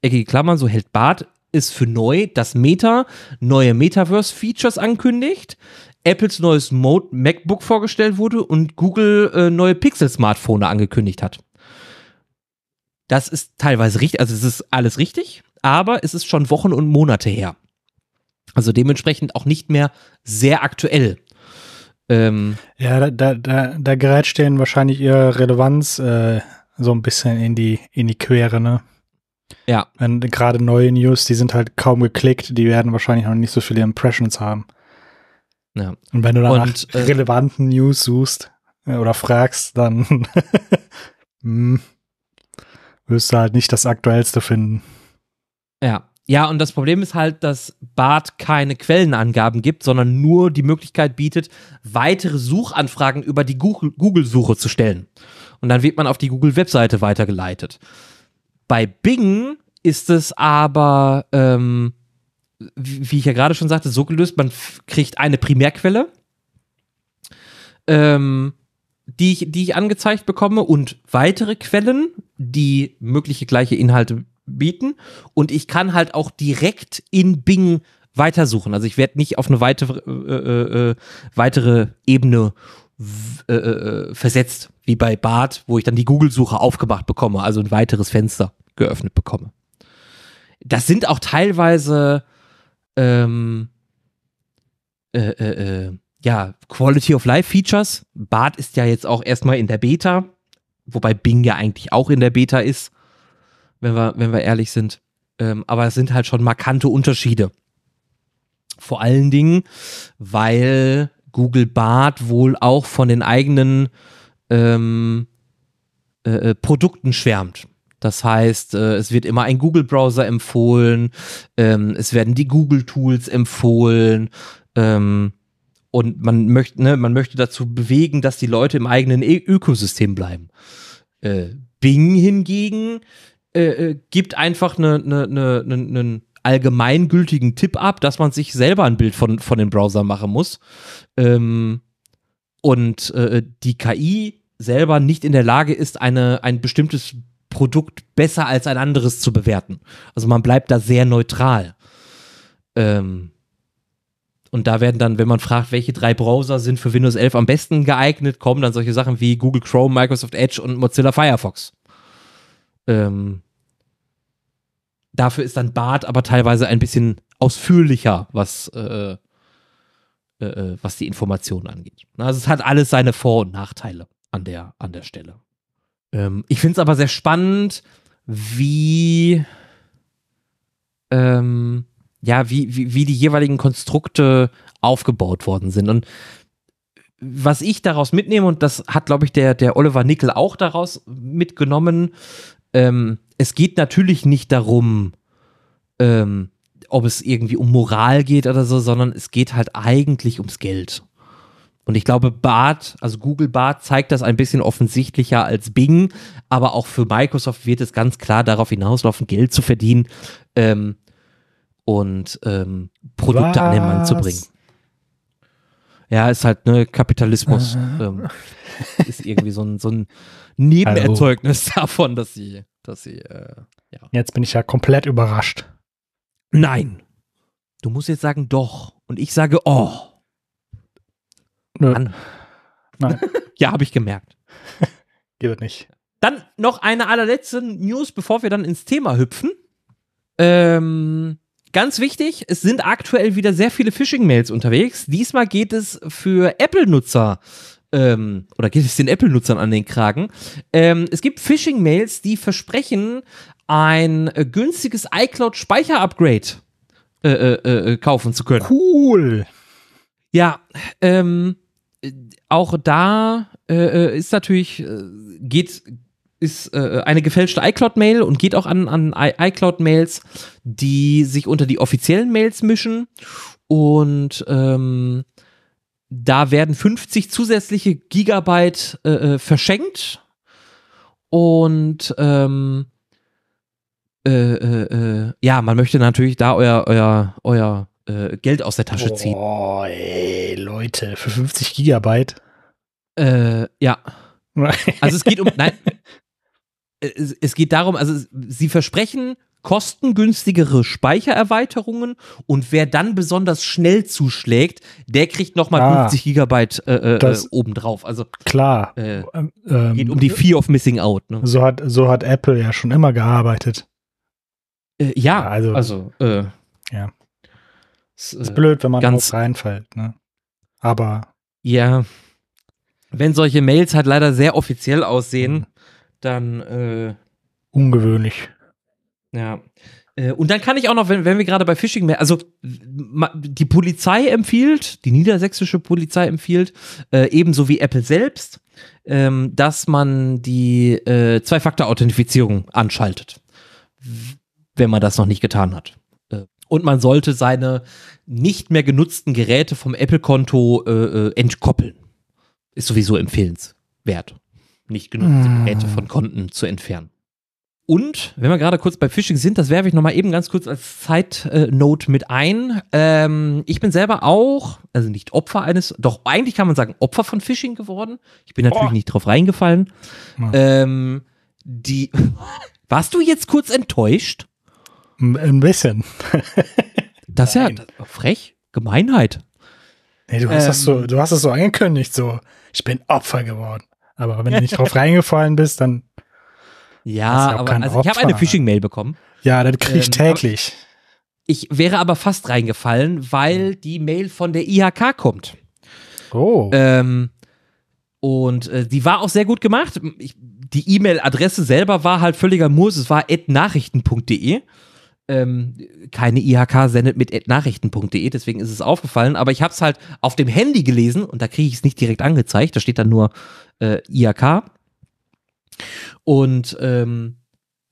S1: eckige Klammern, so hält Bart ist für neu, dass Meta neue Metaverse-Features ankündigt, Apples neues Mode MacBook vorgestellt wurde und Google äh, neue Pixel-Smartphone angekündigt hat. Das ist teilweise richtig, also es ist alles richtig, aber es ist schon Wochen und Monate her. Also dementsprechend auch nicht mehr sehr aktuell.
S2: Ähm, ja, da, da, da gerät stehen wahrscheinlich ihre Relevanz äh, so ein bisschen in die, in die Quere, ne?
S1: Ja.
S2: Wenn gerade neue News, die sind halt kaum geklickt, die werden wahrscheinlich noch nicht so viele Impressions haben. Ja. Und wenn du dann nach äh, relevanten News suchst äh, oder fragst, dann (laughs) hm, wirst du halt nicht das Aktuellste finden.
S1: Ja. Ja, und das Problem ist halt, dass BART keine Quellenangaben gibt, sondern nur die Möglichkeit bietet, weitere Suchanfragen über die Google-Suche zu stellen. Und dann wird man auf die Google-Webseite weitergeleitet. Bei Bing ist es aber ähm, wie ich ja gerade schon sagte, so gelöst, man kriegt eine Primärquelle, ähm, die, ich, die ich angezeigt bekomme und weitere Quellen, die mögliche gleiche Inhalte bieten. Und ich kann halt auch direkt in Bing weitersuchen. Also ich werde nicht auf eine weitere, äh, äh, äh weitere Ebene äh, äh, versetzt, wie bei Bart, wo ich dann die Google-Suche aufgemacht bekomme, also ein weiteres Fenster geöffnet bekomme. Das sind auch teilweise ähm, äh, äh, äh, ja, Quality of Life Features. Bart ist ja jetzt auch erstmal in der Beta, wobei Bing ja eigentlich auch in der Beta ist, wenn wir, wenn wir ehrlich sind. Ähm, aber es sind halt schon markante Unterschiede. Vor allen Dingen, weil Google Bart wohl auch von den eigenen ähm, äh, äh Produkten schwärmt. Das heißt, äh, es wird immer ein Google-Browser empfohlen, ähm, es werden die Google-Tools empfohlen ähm, und man möchte, ne, man möchte dazu bewegen, dass die Leute im eigenen e Ökosystem bleiben. Äh, Bing hingegen äh, äh gibt einfach einen ne, ne, ne, ne, allgemeingültigen Tipp ab, dass man sich selber ein Bild von, von den Browser machen muss. Ähm, und die KI selber nicht in der Lage ist, eine, ein bestimmtes Produkt besser als ein anderes zu bewerten. Also man bleibt da sehr neutral. Ähm, und da werden dann, wenn man fragt, welche drei Browser sind für Windows 11 am besten geeignet, kommen dann solche Sachen wie Google Chrome, Microsoft Edge und Mozilla Firefox. Ähm, dafür ist dann Bart aber teilweise ein bisschen ausführlicher, was, äh, äh, äh was die Informationen angeht. Also es hat alles seine Vor- und Nachteile an der, an der Stelle. Ähm, ich finde es aber sehr spannend, wie, ähm, ja, wie, wie, wie die jeweiligen Konstrukte aufgebaut worden sind. Und was ich daraus mitnehme, und das hat, glaube ich, der, der Oliver Nickel auch daraus mitgenommen, ähm, es geht natürlich nicht darum, ähm, ob es irgendwie um Moral geht oder so, sondern es geht halt eigentlich ums Geld. Und ich glaube, Bart, also Google Bart zeigt das ein bisschen offensichtlicher als Bing, aber auch für Microsoft wird es ganz klar darauf hinauslaufen, Geld zu verdienen ähm, und ähm, Produkte
S2: Was?
S1: an den Mann zu bringen. Ja, ist halt ne Kapitalismus ähm, ist irgendwie so ein, so ein Nebenerzeugnis (laughs) davon, dass sie, dass sie, äh, ja.
S2: Jetzt bin ich ja komplett überrascht.
S1: Nein. Du musst jetzt sagen doch. Und ich sage oh.
S2: Nö,
S1: Mann.
S2: Nein. (laughs)
S1: Ja, habe ich gemerkt. (laughs)
S2: geht nicht.
S1: Dann noch eine allerletzte News, bevor wir dann ins Thema hüpfen. Ähm, ganz wichtig, es sind aktuell wieder sehr viele Phishing-Mails unterwegs. Diesmal geht es für Apple-Nutzer ähm, oder geht es den Apple-Nutzern an den Kragen. Ähm, es gibt Phishing-Mails, die versprechen, ein äh, günstiges iCloud-Speicher-Upgrade äh, äh, äh, kaufen zu können.
S2: Cool.
S1: Ja, ähm, äh, auch da äh, äh, ist natürlich, äh, geht, ist äh, eine gefälschte iCloud-Mail und geht auch an, an iCloud-Mails, die sich unter die offiziellen Mails mischen. Und ähm, da werden 50 zusätzliche Gigabyte äh, äh, verschenkt. Und ähm, äh, äh, äh, ja, man möchte natürlich da euer, euer, euer äh, Geld aus der Tasche ziehen.
S2: Oh, ey, Leute, für 50 Gigabyte.
S1: Äh, ja. (laughs) Also es geht um, nein, es, es geht darum, also sie versprechen kostengünstigere Speichererweiterungen und wer dann besonders schnell zuschlägt, der kriegt nochmal
S2: Ah.
S1: 50 Gigabyte äh, äh, äh, obendrauf. Also
S2: Klar.
S1: äh,
S2: Ähm, ähm,
S1: geht um die Fear of Missing Out. Ne?
S2: so hat, so hat Apple ja schon immer gearbeitet.
S1: Äh, ja,
S2: Ja, also-
S1: also, äh,
S2: Ja.
S1: Es,
S2: Ist
S1: äh,
S2: blöd, wenn man
S1: ganz-
S2: reinfällt, ne? Aber
S1: Ja, wenn solche Mails halt leider sehr offiziell aussehen,
S2: Mhm.
S1: dann äh,
S2: ungewöhnlich.
S1: Ja. Äh, Und dann kann ich auch noch, wenn, wenn wir gerade bei Phishing mehr, also die Polizei empfiehlt, die niedersächsische Polizei empfiehlt, äh, ebenso wie Apple selbst, ähm, dass man die äh, Zwei-Faktor-Authentifizierung anschaltet, wenn man das noch nicht getan hat. Äh, und man sollte seine nicht mehr genutzten Geräte vom Apple-Konto äh, äh, entkoppeln. Ist sowieso empfehlenswert, nicht genutzte
S2: Mm.
S1: Geräte von Konten zu entfernen. Und, wenn wir gerade kurz bei Phishing sind, das werfe ich nochmal eben ganz kurz als Side-Note mit ein. Ähm, ich bin selber auch, also nicht Opfer eines, doch eigentlich kann man sagen, Opfer von Phishing geworden. Ich bin natürlich
S2: Oh.
S1: nicht drauf reingefallen.
S2: Ja.
S1: Ähm, die, (laughs) warst du jetzt kurz enttäuscht?
S2: Ein bisschen. (laughs)
S1: Das ist ja das frech, Gemeinheit.
S2: Nee, du hast
S1: Ähm.
S2: das so, du hast es so angekündigt, so, ich bin Opfer geworden. Aber wenn du nicht drauf (laughs) reingefallen bist, dann, Das ist
S1: Ja,
S2: ja auch
S1: aber also ich habe
S2: Opfer.
S1: eine Phishing-Mail bekommen.
S2: ja, das krieg ich
S1: Ähm,
S2: täglich.
S1: Ich wäre aber fast reingefallen, weil die Mail von der IHK kommt.
S2: Oh.
S1: Ähm, und äh, die war auch sehr gut gemacht. Ich, die E-Mail-Adresse selber war halt völliger Murs. Es war nachrichten.de. Ähm, keine IHK sendet mit nachrichten.de, deswegen ist es aufgefallen. Aber ich habe es halt auf dem Handy gelesen und da kriege ich es nicht direkt angezeigt. Da steht dann nur äh, IHK. Und ähm,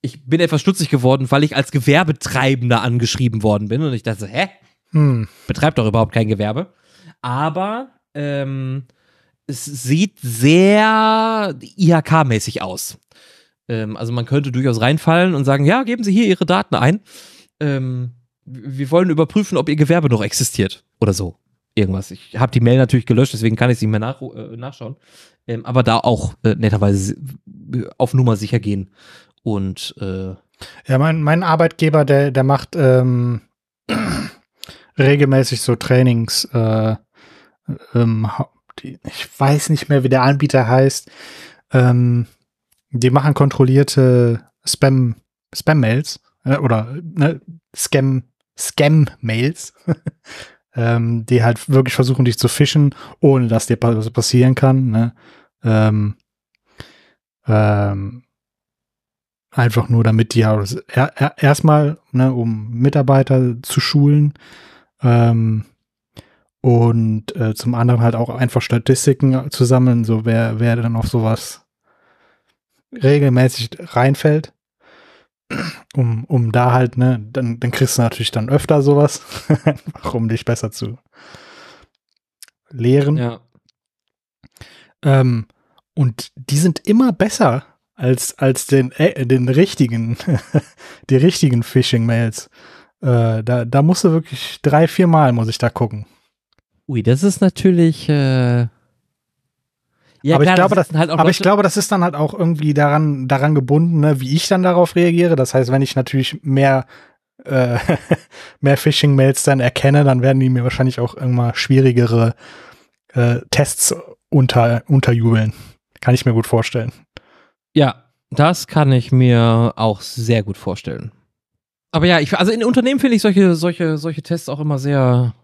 S1: ich bin etwas stutzig geworden, weil ich als Gewerbetreibender angeschrieben worden bin. Und ich dachte, hä?
S2: Hm.
S1: betreibt doch überhaupt kein Gewerbe. Aber ähm, es sieht sehr IHK-mäßig aus. Ähm, also man könnte durchaus reinfallen und sagen, ja, geben Sie hier Ihre Daten ein. Ähm, wir wollen überprüfen, ob Ihr Gewerbe noch existiert oder so. Irgendwas. Ich habe die Mail natürlich gelöscht, deswegen kann ich es nicht mehr nach, äh, nachschauen. Ähm, aber da auch äh, netterweise auf Nummer sicher gehen. Und äh,
S2: Ja, mein, mein Arbeitgeber, der, der macht ähm, (clears throat) regelmäßig so Trainings. Äh, ähm, ich weiß nicht mehr, wie der Anbieter heißt. Ähm, die machen kontrollierte Spam, Spam-Mails äh, oder ne, Scam, Scam-Mails, (laughs) ähm, die halt wirklich versuchen, dich zu fischen, ohne dass dir was passieren kann. Ne? Ähm, ähm, einfach nur damit die ja er, erstmal, ne, um Mitarbeiter zu schulen ähm, und äh, zum anderen halt auch einfach Statistiken zu sammeln, so wer, wer dann auf sowas regelmäßig reinfällt. Um, um da halt, ne, dann, dann kriegst du natürlich dann öfter sowas, (laughs) um dich besser zu lehren.
S1: ja.
S2: Ähm, und die sind immer besser als, als den, äh, den richtigen, (laughs) die richtigen Phishing-Mails. Äh, da, da musst du wirklich drei, vier Mal muss ich da gucken.
S1: Ui, das ist natürlich. Äh
S2: ja, aber, klar, ich glaube, das, halt aber ich glaube, das ist dann halt auch irgendwie daran, daran gebunden, ne, wie ich dann darauf reagiere. Das heißt, wenn ich natürlich mehr, äh, (laughs) mehr Phishing-Mails dann erkenne, dann werden die mir wahrscheinlich auch irgendwann schwierigere äh, Tests unter, unterjubeln. Kann ich mir gut vorstellen.
S1: Ja, das kann ich mir auch sehr gut vorstellen. Aber ja, ich, also in Unternehmen finde ich solche, solche, solche Tests auch immer sehr,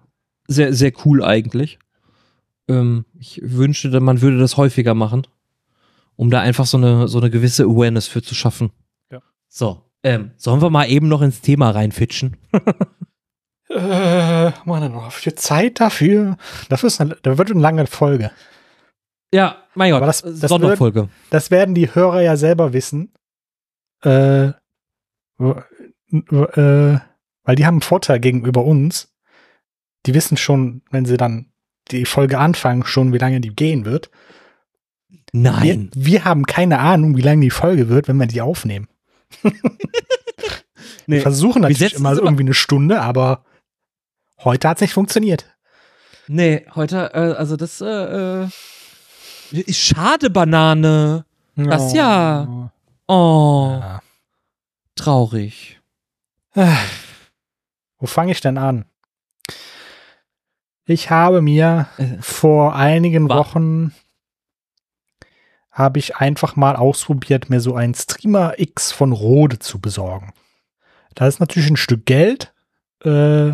S1: sehr, sehr cool eigentlich. Ähm, ich wünschte, man würde das häufiger machen, um da einfach so eine, so eine gewisse Awareness für zu schaffen. Ja. So, ähm, sollen wir mal eben noch ins Thema reinfitschen? (laughs)
S2: äh, man noch viel Zeit dafür. Das ist eine, das wird eine lange Folge.
S1: Ja, mein Gott, das, das Sonderfolge.
S2: Wird, das werden die Hörer ja selber wissen. Äh, äh, weil die haben einen Vorteil gegenüber uns. Die wissen schon, wenn sie dann die Folge anfangen, schon, wie lange die gehen wird.
S1: Nein.
S2: Wir, wir haben keine Ahnung, wie lange die Folge wird, wenn wir die aufnehmen. (laughs) nee, wir versuchen natürlich immer irgendwie eine Stunde, aber heute hat es nicht funktioniert.
S1: Nee, heute, äh, also das äh, äh ist schade, Banane. Das oh. ja. Oh. Ja. Traurig.
S2: Wo fange ich denn an? Ich habe mir äh. vor einigen Wochen habe ich einfach mal ausprobiert, mir so einen Streamer X von Rode zu besorgen. Das ist natürlich ein Stück Geld, äh,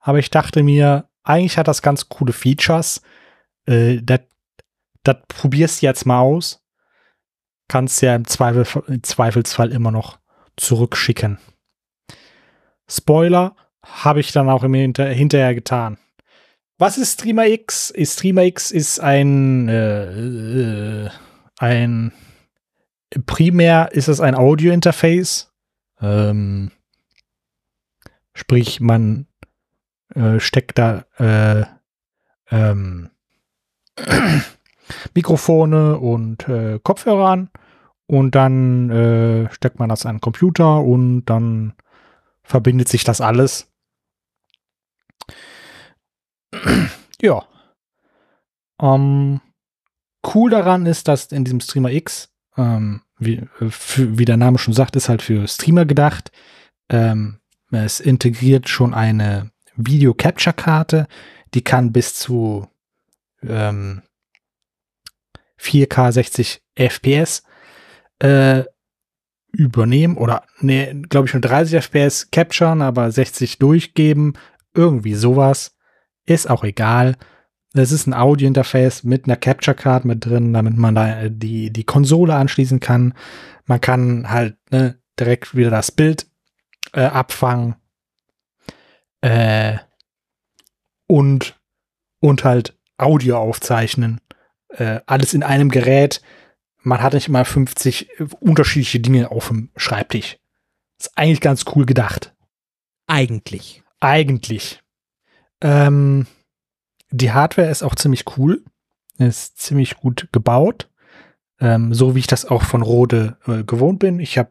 S2: aber ich dachte mir, eigentlich hat das ganz coole Features. Äh, das probierst du jetzt mal aus. Kannst ja im, Zweifel, im Zweifelsfall immer noch zurückschicken. Spoiler habe ich dann auch im Hinter hinterher getan. Was ist Streamer X? Streamer X ist ein, äh, äh, ein primär ist es ein Audio-Interface. Ähm, sprich, man äh, steckt da äh, ähm, (clears throat) Mikrofone und äh, Kopfhörer an und dann äh, steckt man das an den Computer und dann verbindet sich das alles (clears throat) ja. Ähm, cool daran ist, dass in diesem Streamer X, ähm, wie, für, wie, der Name schon sagt, ist halt für Streamer gedacht. Ähm, es integriert schon eine Video-Capture-Karte, die kann bis zu ähm, 4K 60 FPS äh, übernehmen oder ne, glaube ich schon 30 FPS capturen, aber 60 durchgeben, irgendwie sowas. Ist auch egal. Es ist ein Audio-Interface mit einer Capture Card mit drin, damit man da äh, die, die Konsole anschließen kann. Man kann halt ne, direkt wieder das Bild äh, abfangen. Äh, und, und halt Audio aufzeichnen. Äh, alles in einem Gerät. Man hat nicht mal 50 unterschiedliche Dinge auf dem Schreibtisch. Ist eigentlich ganz cool gedacht.
S1: Eigentlich.
S2: Eigentlich. Ähm, die Hardware ist auch ziemlich cool. Ist ziemlich gut gebaut. Ähm, so wie ich das auch von Rode äh, gewohnt bin. Ich habe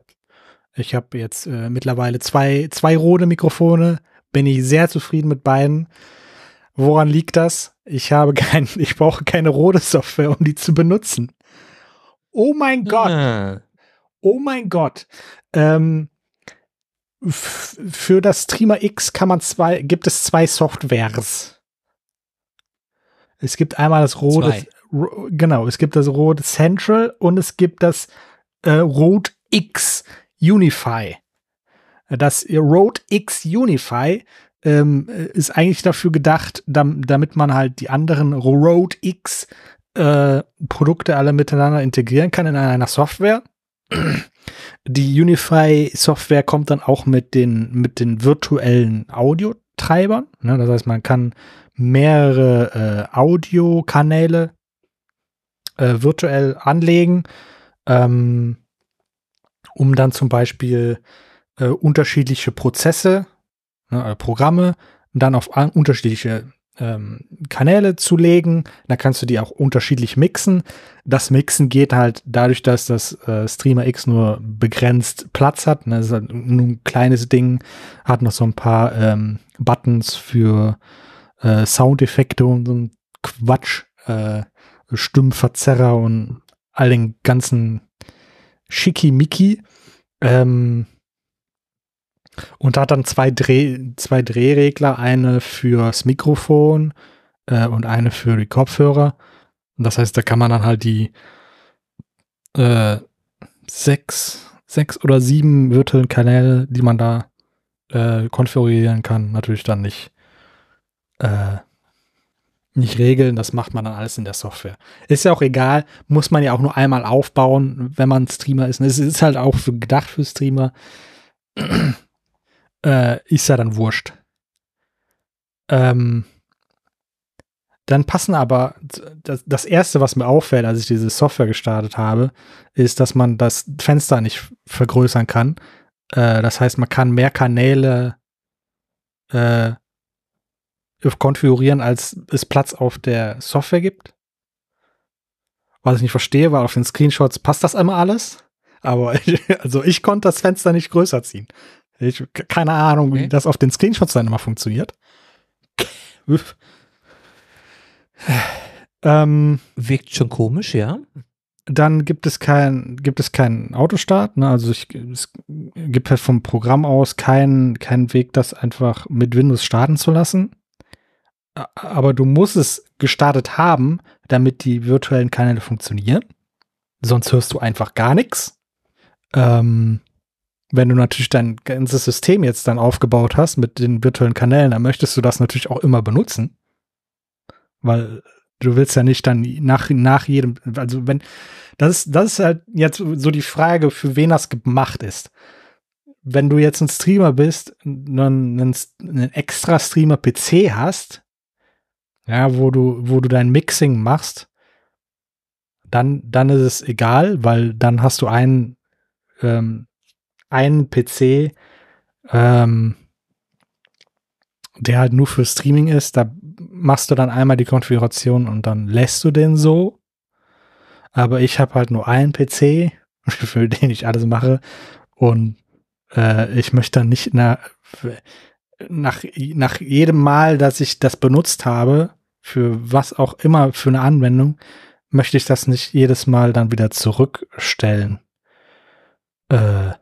S2: ich hab jetzt äh, mittlerweile zwei, zwei Rode-Mikrofone. Bin ich sehr zufrieden mit beiden. Woran liegt das? Ich habe kein, (laughs) ich brauche keine Rode-Software, um die zu benutzen. Oh mein Gott. Oh mein Gott. Ähm, für das Streamer X kann man zwei, gibt es zwei Softwares. Es gibt einmal das Rode, genau, es gibt das Rode Central und es gibt das äh, Rode X Unify. Das Rode X Unify ähm, ist eigentlich dafür gedacht, damit man halt die anderen Rode X äh, Produkte alle miteinander integrieren kann in einer Software. Die Unify-Software kommt dann auch mit den, mit den virtuellen Audiotreibern. Ne? Das heißt, man kann mehrere äh, Audiokanäle äh, virtuell anlegen, ähm, um dann zum Beispiel äh, unterschiedliche Prozesse, ne, Programme dann auf unterschiedliche ähm, Kanäle zu legen. Dann kannst du die auch unterschiedlich mixen. Das Mixen geht halt dadurch, dass das äh, Streamer X nur begrenzt Platz hat. Ne? Das ist halt nur ein kleines Ding, hat noch so ein paar ähm, Buttons für äh, Soundeffekte und so ein Quatsch, äh, Stimmverzerrer und all den ganzen Schickimicki. Ähm, und hat dann zwei, Dreh, zwei Drehregler, eine fürs Mikrofon äh, und eine für die Kopfhörer. Und das heißt, da kann man dann halt die äh, sechs, sechs oder sieben virtuellen Kanäle, die man da äh, konfigurieren kann, natürlich dann nicht, äh, nicht regeln. Das macht man dann alles in der Software. Ist ja auch egal, muss man ja auch nur einmal aufbauen, wenn man Streamer ist. Es ist halt auch für, gedacht für Streamer äh, ist ja dann wurscht. Ähm, dann passen aber, das, das erste, was mir auffällt, als ich diese Software gestartet habe, ist, dass man das Fenster nicht vergrößern kann. Äh, das heißt, man kann mehr Kanäle äh, konfigurieren, als es Platz auf der Software gibt. Was ich nicht verstehe, weil auf den Screenshots passt das immer alles. Aber (laughs) ich, also ich konnte das Fenster nicht größer ziehen. Ich, keine Ahnung, okay. wie das auf den Screenshots dann immer funktioniert. (laughs)
S1: ähm, Wirkt schon komisch, ja.
S2: Dann gibt es kein, gibt es keinen Autostart. Ne? Also ich, es gibt halt vom Programm aus keinen keinen Weg, das einfach mit Windows starten zu lassen. Aber du musst es gestartet haben, damit die virtuellen Kanäle funktionieren. Sonst hörst du einfach gar nichts. Ähm, wenn du natürlich dein ganzes System jetzt dann aufgebaut hast mit den virtuellen Kanälen, dann möchtest du das natürlich auch immer benutzen. Weil du willst ja nicht dann nach, nach jedem, also wenn, das ist, das ist halt jetzt so die Frage, für wen das gemacht ist. Wenn du jetzt ein Streamer bist, einen, einen extra Streamer-PC hast, ja, wo du, wo du dein Mixing machst, dann, dann ist es egal, weil dann hast du einen ähm, einen PC, ähm, der halt nur für Streaming ist. Da machst du dann einmal die Konfiguration und dann lässt du den so. Aber ich habe halt nur einen PC, (laughs) für den ich alles mache. Und äh, ich möchte dann nicht na, nach, nach jedem Mal, dass ich das benutzt habe, für was auch immer für eine Anwendung, möchte ich das nicht jedes Mal dann wieder zurückstellen. Äh,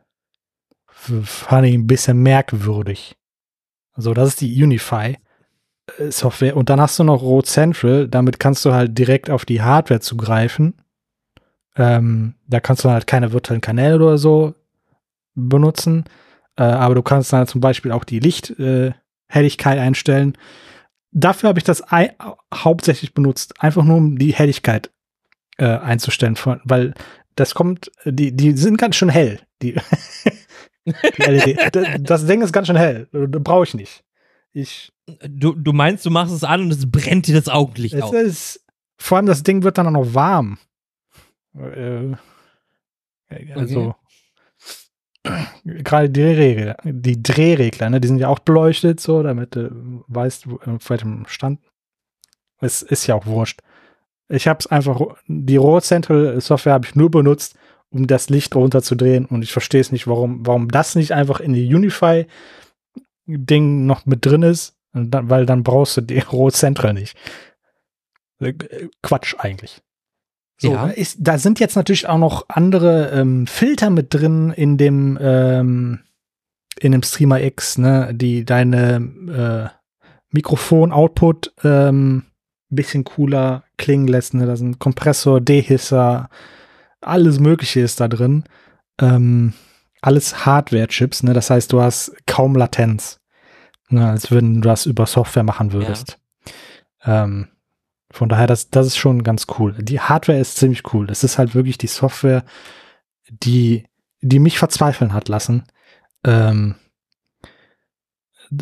S2: fand ich ein bisschen merkwürdig. Also das ist die Unify äh, Software. Und dann hast du noch Road Central. Damit kannst du halt direkt auf die Hardware zugreifen. Ähm, da kannst du halt keine virtuellen Kanäle oder so benutzen. Äh, aber du kannst dann zum Beispiel auch die Lichthelligkeit äh, einstellen. Dafür habe ich das hauptsächlich benutzt. Einfach nur um die Helligkeit äh, einzustellen. Weil das kommt, die, die sind ganz schön hell. Die (laughs) (laughs) das Ding ist ganz schön hell. Brauche ich nicht. Ich.
S1: Du, du meinst, du machst es an und es brennt dir das Augenlicht
S2: es
S1: auf.
S2: Ist, vor allem das Ding wird dann auch noch warm. Äh, also. Okay. Gerade die Drehregler, die Drehregler, ne, die sind ja auch beleuchtet, so, damit du weißt, wo, auf welchem Stand. Es ist ja auch wurscht. Ich habe es einfach, die Raw Central Software habe ich nur benutzt, um das Licht runterzudrehen. Und ich verstehe es nicht, warum, warum das nicht einfach in die Unify-Ding noch mit drin ist, dann, weil dann brauchst du die (laughs) Rot Central nicht. Äh, Quatsch eigentlich. So, ja. ist, da sind jetzt natürlich auch noch andere ähm, Filter mit drin in dem ähm, in dem Streamer X, ne, die deine äh, Mikrofon-Output ähm, bisschen cooler klingen lässt. Ne? Da sind Kompressor, Dehisser, alles Mögliche ist da drin. Ähm, alles Hardware-Chips, ne? Das heißt, du hast kaum Latenz. Ne? Als wenn du das über Software machen würdest. Ja. Ähm, von daher, das, das ist schon ganz cool. Die Hardware ist ziemlich cool. Es ist halt wirklich die Software, die, die mich verzweifeln hat lassen. Ähm,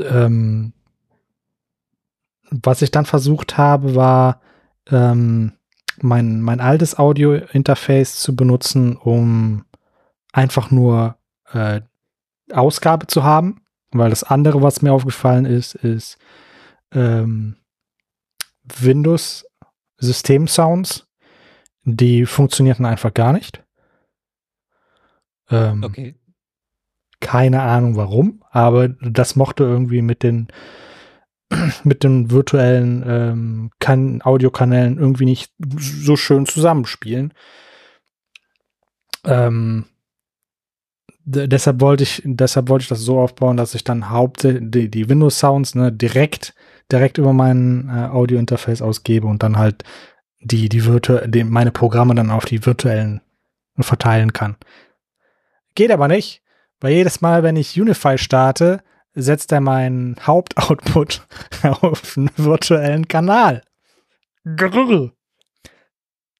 S2: ähm, was ich dann versucht habe, war ähm, mein, mein altes Audio-Interface zu benutzen, um einfach nur äh, Ausgabe zu haben, weil das andere, was mir aufgefallen ist, ist, ähm, Windows System-Sounds, die funktionierten einfach gar nicht. Ähm,
S1: Okay.
S2: Keine Ahnung warum, aber das mochte irgendwie mit den (clears throat) mit den virtuellen ähm, kan Audiokanälen irgendwie nicht so schön zusammenspielen. Ähm, de- deshalb wollte ich, deshalb wollte ich das so aufbauen, dass ich dann hauptsächlich die, die Windows Sounds ne, direkt, direkt über mein äh, Audio-Interface ausgebe und dann halt die, die virtu meine Programme dann auf die virtuellen verteilen kann. Geht aber nicht, weil jedes Mal, wenn ich Unify starte, setzt er meinen Hauptoutput (laughs) auf einen virtuellen Kanal. Grrr.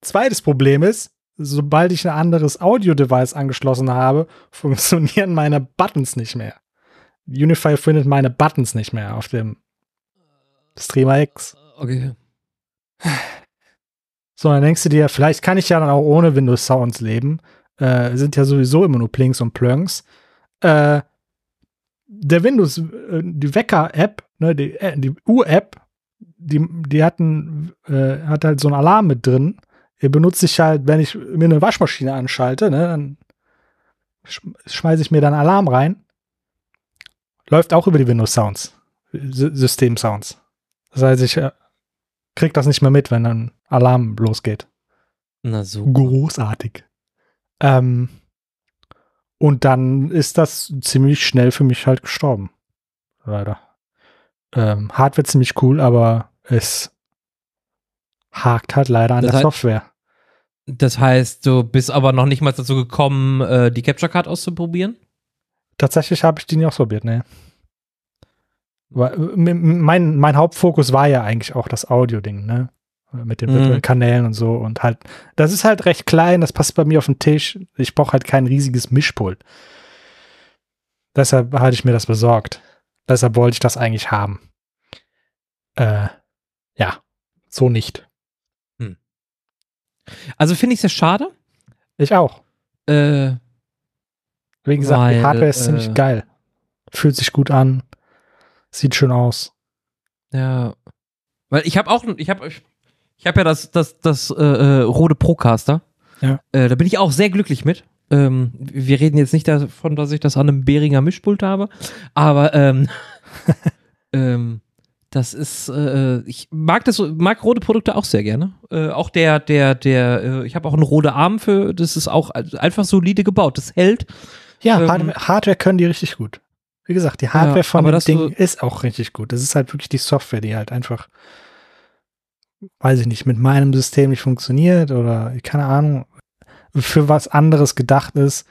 S2: Zweites Problem ist, sobald ich ein anderes Audio-Device angeschlossen habe, (laughs) funktionieren meine Buttons nicht mehr. Unify findet meine Buttons nicht mehr auf dem Streamer X.
S1: Okay.
S2: So, dann denkst du dir, vielleicht kann ich ja dann auch ohne Windows Sounds leben. Äh, sind ja sowieso immer nur Plinks und Plönks. Äh, der Windows, äh, die Wecker-App, ne, die, äh, die U-App, die, die hatten, äh, hat halt so einen Alarm mit drin. Den benutze ich halt, wenn ich mir eine Waschmaschine anschalte, ne, dann sch schmeiße ich mir dann Alarm rein. Läuft auch über die Windows Sounds, System Sounds. Das heißt, ich äh, krieg das nicht mehr mit, wenn dann Alarm losgeht.
S1: Na so.
S2: Großartig. Ähm, und dann ist das ziemlich schnell für mich halt gestorben. Leider. Ähm, Hardware ziemlich cool, aber es hakt halt leider an
S1: Das
S2: der
S1: heißt-
S2: Software.
S1: Das heißt, du bist aber noch nicht mal dazu gekommen, äh, die Capture Card auszuprobieren?
S2: Tatsächlich habe ich die nicht ausprobiert, ne. Mein, mein Hauptfokus war ja eigentlich auch das Audio-Ding, ne? Mit den
S1: Mhm.
S2: virtuellen Kanälen und so. Und halt, das ist halt recht klein, das passt bei mir auf den Tisch. Ich brauche halt kein riesiges Mischpult. Deshalb hatte ich mir das besorgt. Deshalb wollte ich das eigentlich haben. Äh, ja, so nicht.
S1: Also finde ich sehr schade.
S2: Ich auch.
S1: Äh,
S2: Wie gesagt, die
S1: Weil,
S2: Hardware ist
S1: äh,
S2: ziemlich geil. Fühlt sich gut an. Sieht schön aus.
S1: ja. Weil ich habe auch, ich habe, ich habe ja das, das, das äh, äh, Rode Procaster.
S2: Ja.
S1: Äh, da bin ich auch sehr glücklich mit. Ähm, wir reden jetzt nicht davon, dass ich das an einem Behringer Mischpult habe, aber ähm, (laughs) ähm, das ist, äh, ich mag das, mag Rode Produkte auch sehr gerne. Äh, auch der, der, der, äh, ich habe auch einen Rode Arm für, das ist auch einfach solide gebaut. Das hält.
S2: Ja,
S1: Ähm,
S2: Hardware, können die richtig gut. Wie gesagt, die Hardware
S1: Ja,
S2: von dem Ding
S1: so-
S2: ist auch richtig gut. Das ist halt wirklich die Software, die halt einfach, weiß ich nicht, mit meinem System nicht funktioniert oder keine Ahnung, für was anderes gedacht ist.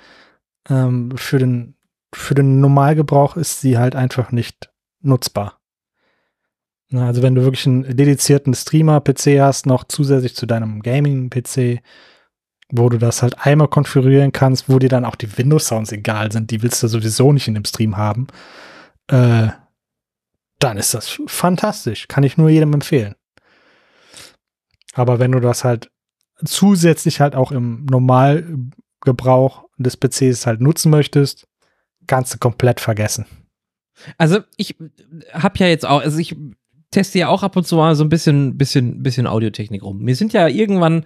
S2: Ähm, für den für den Normalgebrauch ist sie halt einfach nicht nutzbar. Also wenn du wirklich einen dedizierten Streamer-PC hast, noch zusätzlich zu deinem Gaming-PC, wo du das halt einmal konfigurieren kannst, wo dir dann auch die Windows-Sounds egal sind, die willst du sowieso nicht in dem Stream haben, äh, dann ist das fantastisch. Kann ich nur jedem empfehlen. Aber wenn du das halt zusätzlich halt auch im Normalgebrauch des PCs halt nutzen möchtest, kannst du komplett vergessen.
S1: Also ich habe ja jetzt auch, also ich teste ja auch ab und zu mal so ein bisschen, bisschen, bisschen Audiotechnik rum. Mir sind ja irgendwann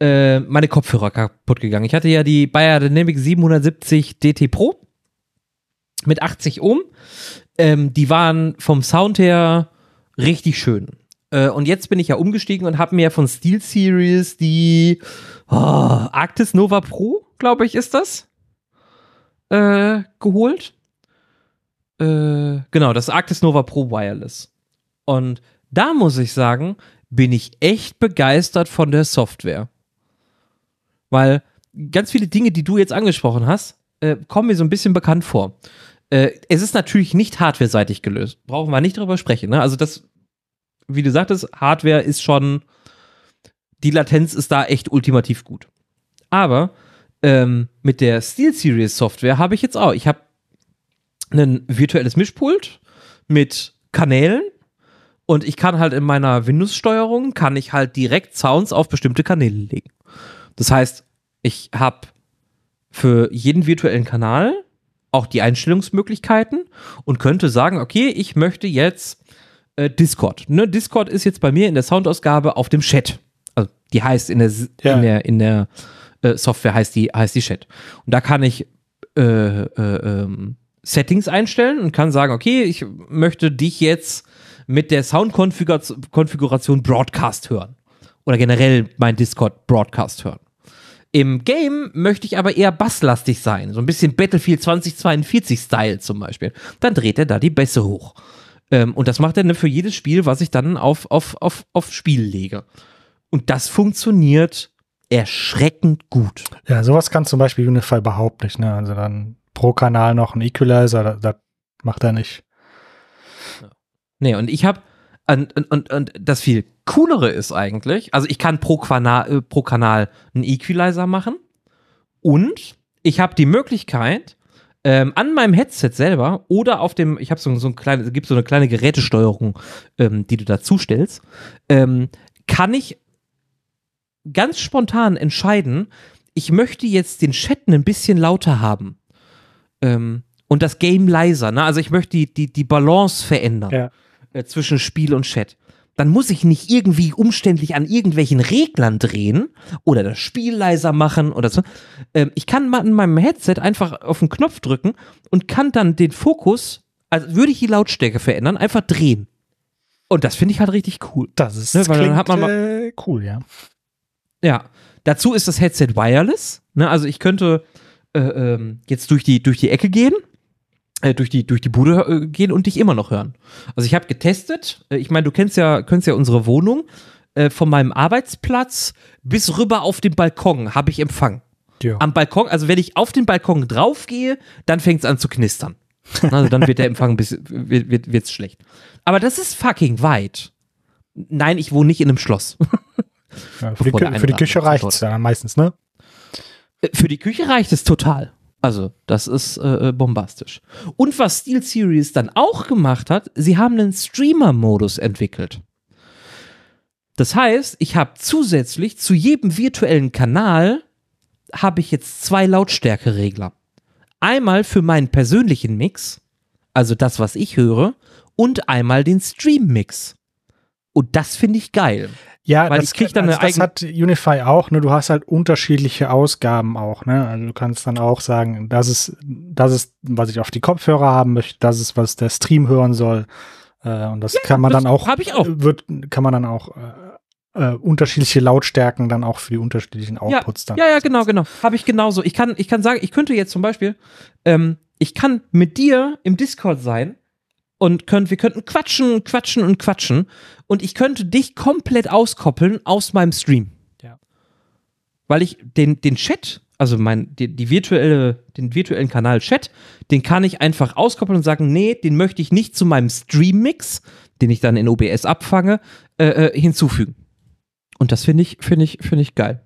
S1: äh, meine Kopfhörer kaputt gegangen. Ich hatte ja die Bayer Dynamic 770 DT Pro mit 80 Ohm. Ähm, die waren vom Sound her richtig schön. Äh, und jetzt bin ich ja umgestiegen und habe mir von SteelSeries die oh, Arctis Nova Pro, glaube ich, ist das, äh, geholt. Äh, genau, das Arctis Nova Pro Wireless. Und da muss ich sagen, bin ich echt begeistert von der Software. Weil ganz viele Dinge, die du jetzt angesprochen hast, äh, kommen mir so ein bisschen bekannt vor. Äh, es ist natürlich nicht hardware-seitig gelöst. Brauchen wir nicht drüber sprechen. Ne? Also das, wie du sagtest, Hardware ist schon, die Latenz ist da echt ultimativ gut. Aber ähm, mit der SteelSeries Software habe ich jetzt auch, ich habe ein virtuelles Mischpult mit Kanälen und ich kann halt in meiner Windows-Steuerung, kann ich halt direkt Sounds auf bestimmte Kanäle legen. Das heißt, ich habe für jeden virtuellen Kanal auch die Einstellungsmöglichkeiten und könnte sagen, okay, ich möchte jetzt äh, Discord. Ne? Discord ist jetzt bei mir in der Soundausgabe auf dem Chat. Also die heißt in der,
S2: Ja.
S1: in der, in der äh, Software heißt die, heißt die Chat. Und da kann ich äh, äh, ähm, Settings einstellen und kann sagen, okay, ich möchte dich jetzt mit der Soundkonfiguration Broadcast hören. Oder generell mein Discord Broadcast hören. Im Game möchte ich aber eher basslastig sein, so ein bisschen Battlefield 2042 Style zum Beispiel. Dann dreht er da die Bässe hoch. Ähm, und das macht er ne, für jedes Spiel, was ich dann auf, auf, auf, auf Spiel lege. Und das funktioniert erschreckend gut.
S2: Ja, sowas kann zum Beispiel Unify überhaupt nicht, ne? Also dann pro Kanal noch ein Equalizer, das, das macht er nicht.
S1: Nee, und ich habe und, und, und, und das viel coolere ist eigentlich, also ich kann pro, Quana, äh, pro Kanal einen Equalizer machen und ich habe die Möglichkeit, ähm, an meinem Headset selber oder auf dem, ich habe so, so ein kleines, es gibt so eine kleine Gerätesteuerung, ähm, die du dazu stellst, ähm, kann ich ganz spontan entscheiden, ich möchte jetzt den Chat ein bisschen lauter haben. Ähm, und das Game leiser, ne? Also ich möchte die, die, die Balance verändern
S2: Ja.
S1: äh, zwischen Spiel und Chat. Dann muss ich nicht irgendwie umständlich an irgendwelchen Reglern drehen oder das Spiel leiser machen oder so. Ähm, ich kann mal in meinem Headset einfach auf den Knopf drücken und kann dann den Fokus, also würde ich die Lautstärke verändern, einfach drehen. Und das finde ich halt richtig cool.
S2: Das ist
S1: Ne, weil
S2: klingt,
S1: mal-
S2: äh, cool, ja.
S1: Ja, dazu ist das Headset wireless. Ne? Also ich könnte äh, ähm, jetzt durch die, durch die Ecke gehen, durch, die, durch die Bude äh, gehen und dich immer noch hören. Also ich habe getestet, äh, ich meine, du kennst ja, kennst ja unsere Wohnung. Äh, von meinem Arbeitsplatz bis rüber auf den Balkon habe ich Empfang.
S2: ja.
S1: Am Balkon, also wenn ich auf den Balkon draufgehe, dann fängt es an zu knistern. Also dann wird der Empfang ein bisschen, wird, wird, wird's schlecht. Aber das ist fucking weit. Nein, ich wohne nicht in einem Schloss.
S2: ja für, die, für die Küche
S1: andere
S2: reicht's ja meistens, ne?
S1: Äh, Für die Küche reicht es total. Also, das ist äh, äh, bombastisch. Und was SteelSeries dann auch gemacht hat, sie haben einen Streamer-Modus entwickelt. Das heißt, ich habe zusätzlich zu jedem virtuellen Kanal habe ich jetzt zwei Lautstärkeregler. Einmal für meinen persönlichen Mix, also das, was ich höre, und einmal den Stream-Mix. Und das finde ich geil.
S2: Ja,
S1: Weil
S2: das,
S1: ich krieg dann
S2: das,
S1: eine
S2: das hat Unify auch, ne? Du hast halt unterschiedliche Ausgaben auch, ne? Also du kannst dann auch sagen, das ist, das ist, was ich auf die Kopfhörer haben möchte, das ist, was der Stream hören soll. Äh, und das kann man
S1: das
S2: dann auch,
S1: hab ich auch.
S2: wird, kann man dann auch äh, äh, unterschiedliche Lautstärken dann auch für die unterschiedlichen Outputs dann.
S1: Ja, ja, genau, genau. Habe ich genauso. Ich kann, ich kann sagen, ich könnte jetzt zum Beispiel, ähm, ich kann mit dir im Discord sein und könnt, wir könnten quatschen, quatschen und quatschen und ich könnte dich komplett auskoppeln aus meinem Stream.
S2: Ja.
S1: Weil ich den, den Chat, also mein, die, die virtuelle, den virtuellen Kanal Chat, den kann ich einfach auskoppeln und sagen, nee, den möchte ich nicht zu meinem Stream-Mix, den ich dann in OBS abfange, äh, äh, hinzufügen. Und das finde ich, finde ich, finde ich geil.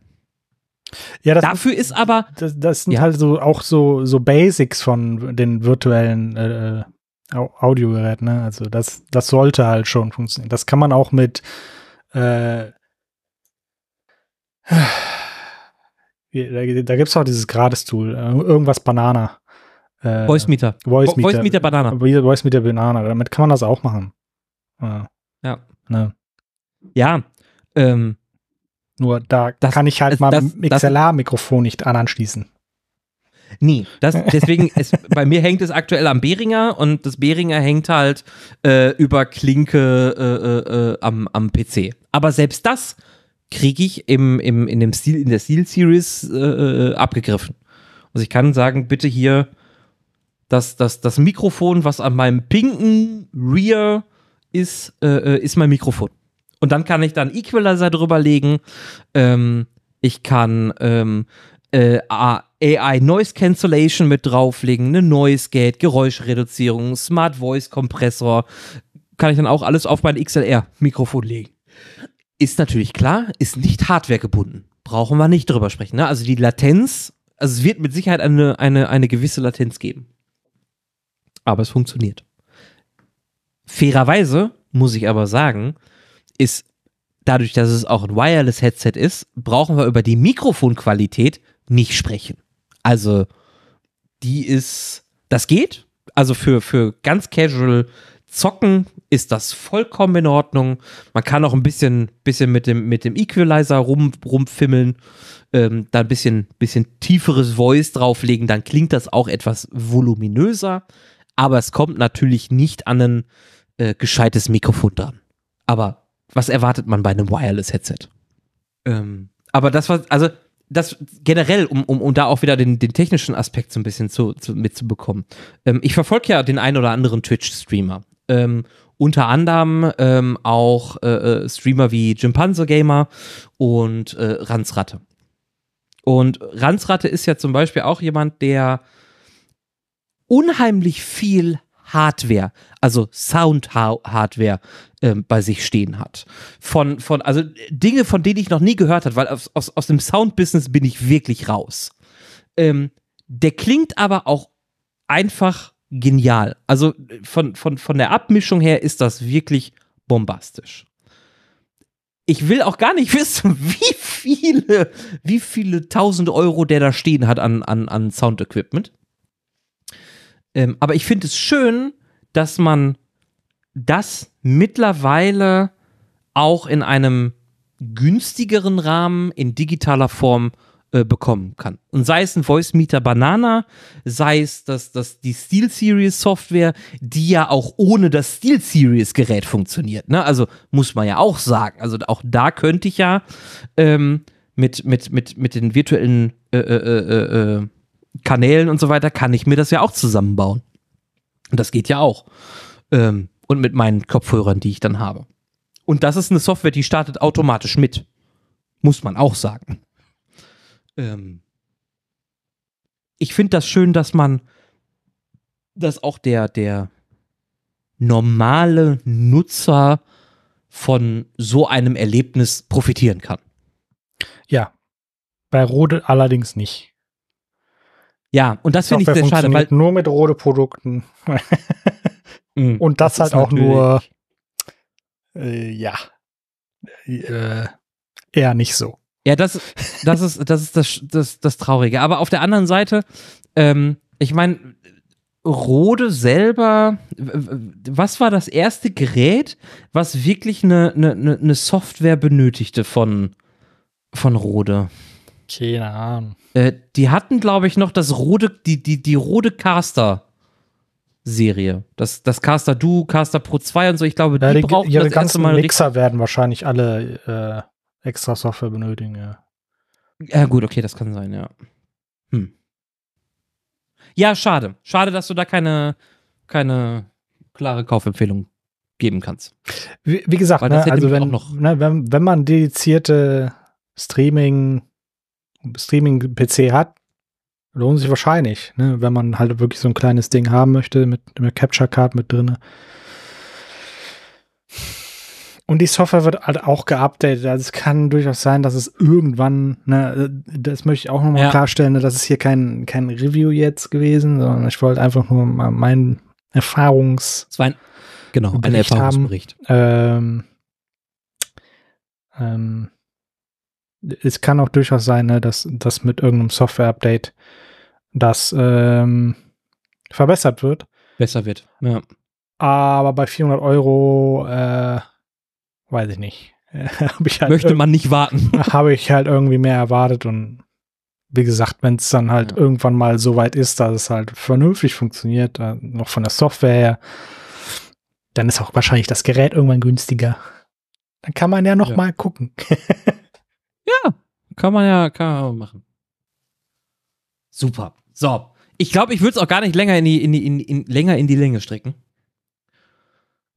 S2: ja
S1: Dafür ist aber,
S2: das, das sind
S1: Ja.
S2: halt so auch so, so Basics von den virtuellen äh, Au- Audiogeräten, ne? Also das, das sollte halt schon funktionieren. Das kann man auch mit äh, (sighs) da, da gibt es auch dieses Grades-Tool, äh, irgendwas Banana. Äh,
S1: Voice Meter.
S2: Voice
S1: Vo- Voice Meter Banana.
S2: Voice Meter Banana. Damit kann man das auch machen. Ja.
S1: Ja.
S2: Ne?
S1: Ja, ähm,
S2: Nur da
S1: Das-
S2: kann ich halt
S1: das-
S2: mal XLR-Mikrofon nicht an anschließen.
S1: Nee, das, deswegen ist, bei mir hängt es aktuell am Behringer und das Behringer hängt halt äh, über Klinke äh, äh, äh, am, am PC. Aber selbst das kriege ich im, im, in, dem Stil, in der Steel Series äh, abgegriffen. Also ich kann sagen, bitte hier das, das, das Mikrofon, was an meinem pinken Rear ist, äh, ist mein Mikrofon. Und dann kann ich dann Equalizer drüber legen. Ähm, ich kann ähm, äh, A- AI Noise Cancellation mit drauflegen, eine Noise Gate, Geräuschreduzierung, Smart Voice Kompressor. Kann ich dann auch alles auf mein XLR-Mikrofon legen. Ist natürlich klar, ist nicht Hardware gebunden. Brauchen wir nicht drüber sprechen. Ne? Also die Latenz, also es wird mit Sicherheit eine, eine, eine gewisse Latenz geben. Aber es funktioniert. Fairerweise muss ich aber sagen, ist dadurch, dass es auch ein Wireless-Headset ist, brauchen wir über die Mikrofonqualität nicht sprechen. Also, die ist, das geht. Also für, für ganz casual Zocken ist das vollkommen in Ordnung. Man kann auch ein bisschen, bisschen mit, dem, mit dem Equalizer rum, rumfimmeln, ähm, da ein bisschen, bisschen tieferes Voice drauflegen, dann klingt das auch etwas voluminöser. Aber es kommt natürlich nicht an ein äh, gescheites Mikrofon dran. Aber was erwartet man bei einem Wireless-Headset? Ähm, aber das war, also das generell, um, um, um da auch wieder den, den technischen Aspekt so ein bisschen zu, zu mitzubekommen. Ähm, ich verfolge ja den einen oder anderen Twitch-Streamer. Ähm, unter anderem ähm, auch äh, äh Streamer wie Jimpanse Gamer und äh, Ransratte. Und Ransratte ist ja zum Beispiel auch jemand, der unheimlich viel Hardware, also Sound-Hardware ähm, bei sich stehen hat. Von, von, also Dinge, von denen ich noch nie gehört habe, weil aus, aus, aus dem Sound-Business bin ich wirklich raus. Ähm, der klingt aber auch einfach genial. Also von, von, von der Abmischung her ist das wirklich bombastisch. Ich will auch gar nicht (laughs) wissen, wie viele, wie viele tausend Euro der da stehen hat an, an, an Sound-Equipment. Ähm, aber ich finde es schön, dass man das mittlerweile auch in einem günstigeren Rahmen in digitaler Form äh, bekommen kann. Und sei es ein Voice Meter Banana, sei es das, das, die Steel Series Software, die ja auch ohne das Steel Series Gerät funktioniert. Ne? Also muss man ja auch sagen. Also auch da könnte ich ja ähm, mit, mit, mit, mit den virtuellen äh, äh, äh, äh Kanälen und so weiter, kann ich mir das ja auch zusammenbauen. Und das geht ja auch. Ähm, und mit meinen Kopfhörern, die ich dann habe. Und das ist eine Software, die startet automatisch mit. Muss man auch sagen. Ähm ich finde das schön, dass man, dass auch der, der normale Nutzer von so einem Erlebnis profitieren kann.
S2: Ja, bei Rode allerdings nicht.
S1: Ja, und das finde ich sehr schade, weil
S2: nur mit Rode-Produkten. (laughs) mm, und das, das halt auch nur, äh, ja, äh, eher nicht so.
S1: Ja, das, das ist, das ist das, das, das Traurige. Aber auf der anderen Seite, ähm, ich meine, Rode selber, was war das erste Gerät, was wirklich eine, eine, eine Software benötigte von, von Rode?
S2: Keine Ahnung.
S1: Äh, die hatten, glaube ich, noch das Rode, die, die, die Rode Caster. Serie. Das, das Caster Duo, Caster Pro 2 und so, ich glaube,
S2: ja, die, die brauchen ihre das ganzen Mal Mixer werden wahrscheinlich alle äh, extra Software benötigen, ja.
S1: Ja, gut, okay, das kann sein, ja. Hm. Ja, schade. Schade, dass du da keine, keine klare Kaufempfehlung geben kannst.
S2: Wie, wie gesagt, ne, also wenn, ne, wenn, wenn man dedizierte Streaming Streaming-PC hat, lohnt sich wahrscheinlich, ne? wenn man halt wirklich so ein kleines Ding haben möchte mit einer Capture Card mit drin. Und die Software wird halt auch geupdatet. Also es kann durchaus sein, dass es irgendwann, ne, das möchte ich auch nochmal ja. klarstellen, ne, das ist hier kein, kein Review jetzt gewesen, sondern ich wollte einfach nur mal meinen Erfahrungs.
S1: Es war ein, genau, ein Erfahrungsbericht.
S2: Ähm, ähm, es kann auch durchaus sein, ne, dass das mit irgendeinem Software-Update das ähm, verbessert wird.
S1: Besser wird, ja.
S2: Aber bei 400 Euro, äh, weiß ich nicht. (laughs)
S1: ich halt Möchte man nicht warten. (laughs)
S2: Habe ich halt irgendwie mehr erwartet und wie gesagt, wenn es dann halt ja. irgendwann mal so weit ist, dass es halt vernünftig funktioniert, äh, noch von der Software her, dann ist auch wahrscheinlich das Gerät irgendwann günstiger. Dann kann man ja noch ja. mal gucken. (laughs)
S1: Ja, kann man ja, kann man machen. Super. So. Ich glaube, ich würde es auch gar nicht länger in die, in die, in, in, länger in die Länge strecken.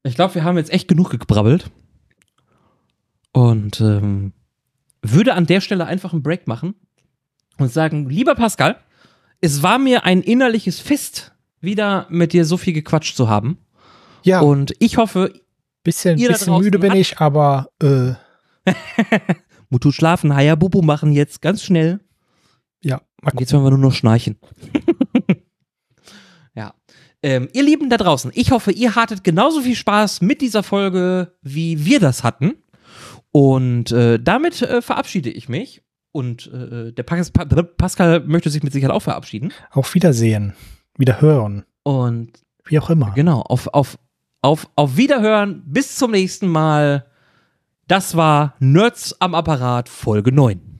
S1: Ich glaube, wir haben jetzt echt genug gebrabbelt. Und ähm, würde an der Stelle einfach einen Break machen und sagen, lieber Pascal, es war mir ein innerliches Fest, wieder mit dir so viel gequatscht zu haben. Ja. Und ich hoffe,
S2: bisschen, bisschen müde bin ich, aber äh. (laughs)
S1: Mutu schlafen, Hayabubu machen jetzt ganz schnell.
S2: Ja.
S1: Jetzt werden wir nur noch schnarchen. (laughs) ja. Ähm, ihr Lieben da draußen, ich hoffe, ihr hattet genauso viel Spaß mit dieser Folge, wie wir das hatten. Und äh, damit äh, verabschiede ich mich. Und äh, der Pas Pascal möchte sich mit Sicherheit auch verabschieden.
S2: Auf Wiedersehen. Wieder hören.
S1: Und
S2: wie auch immer.
S1: Genau, auf, auf, Auf, auf Wiederhören. Bis zum nächsten Mal. Das war Nerds am Apparat Folge 9.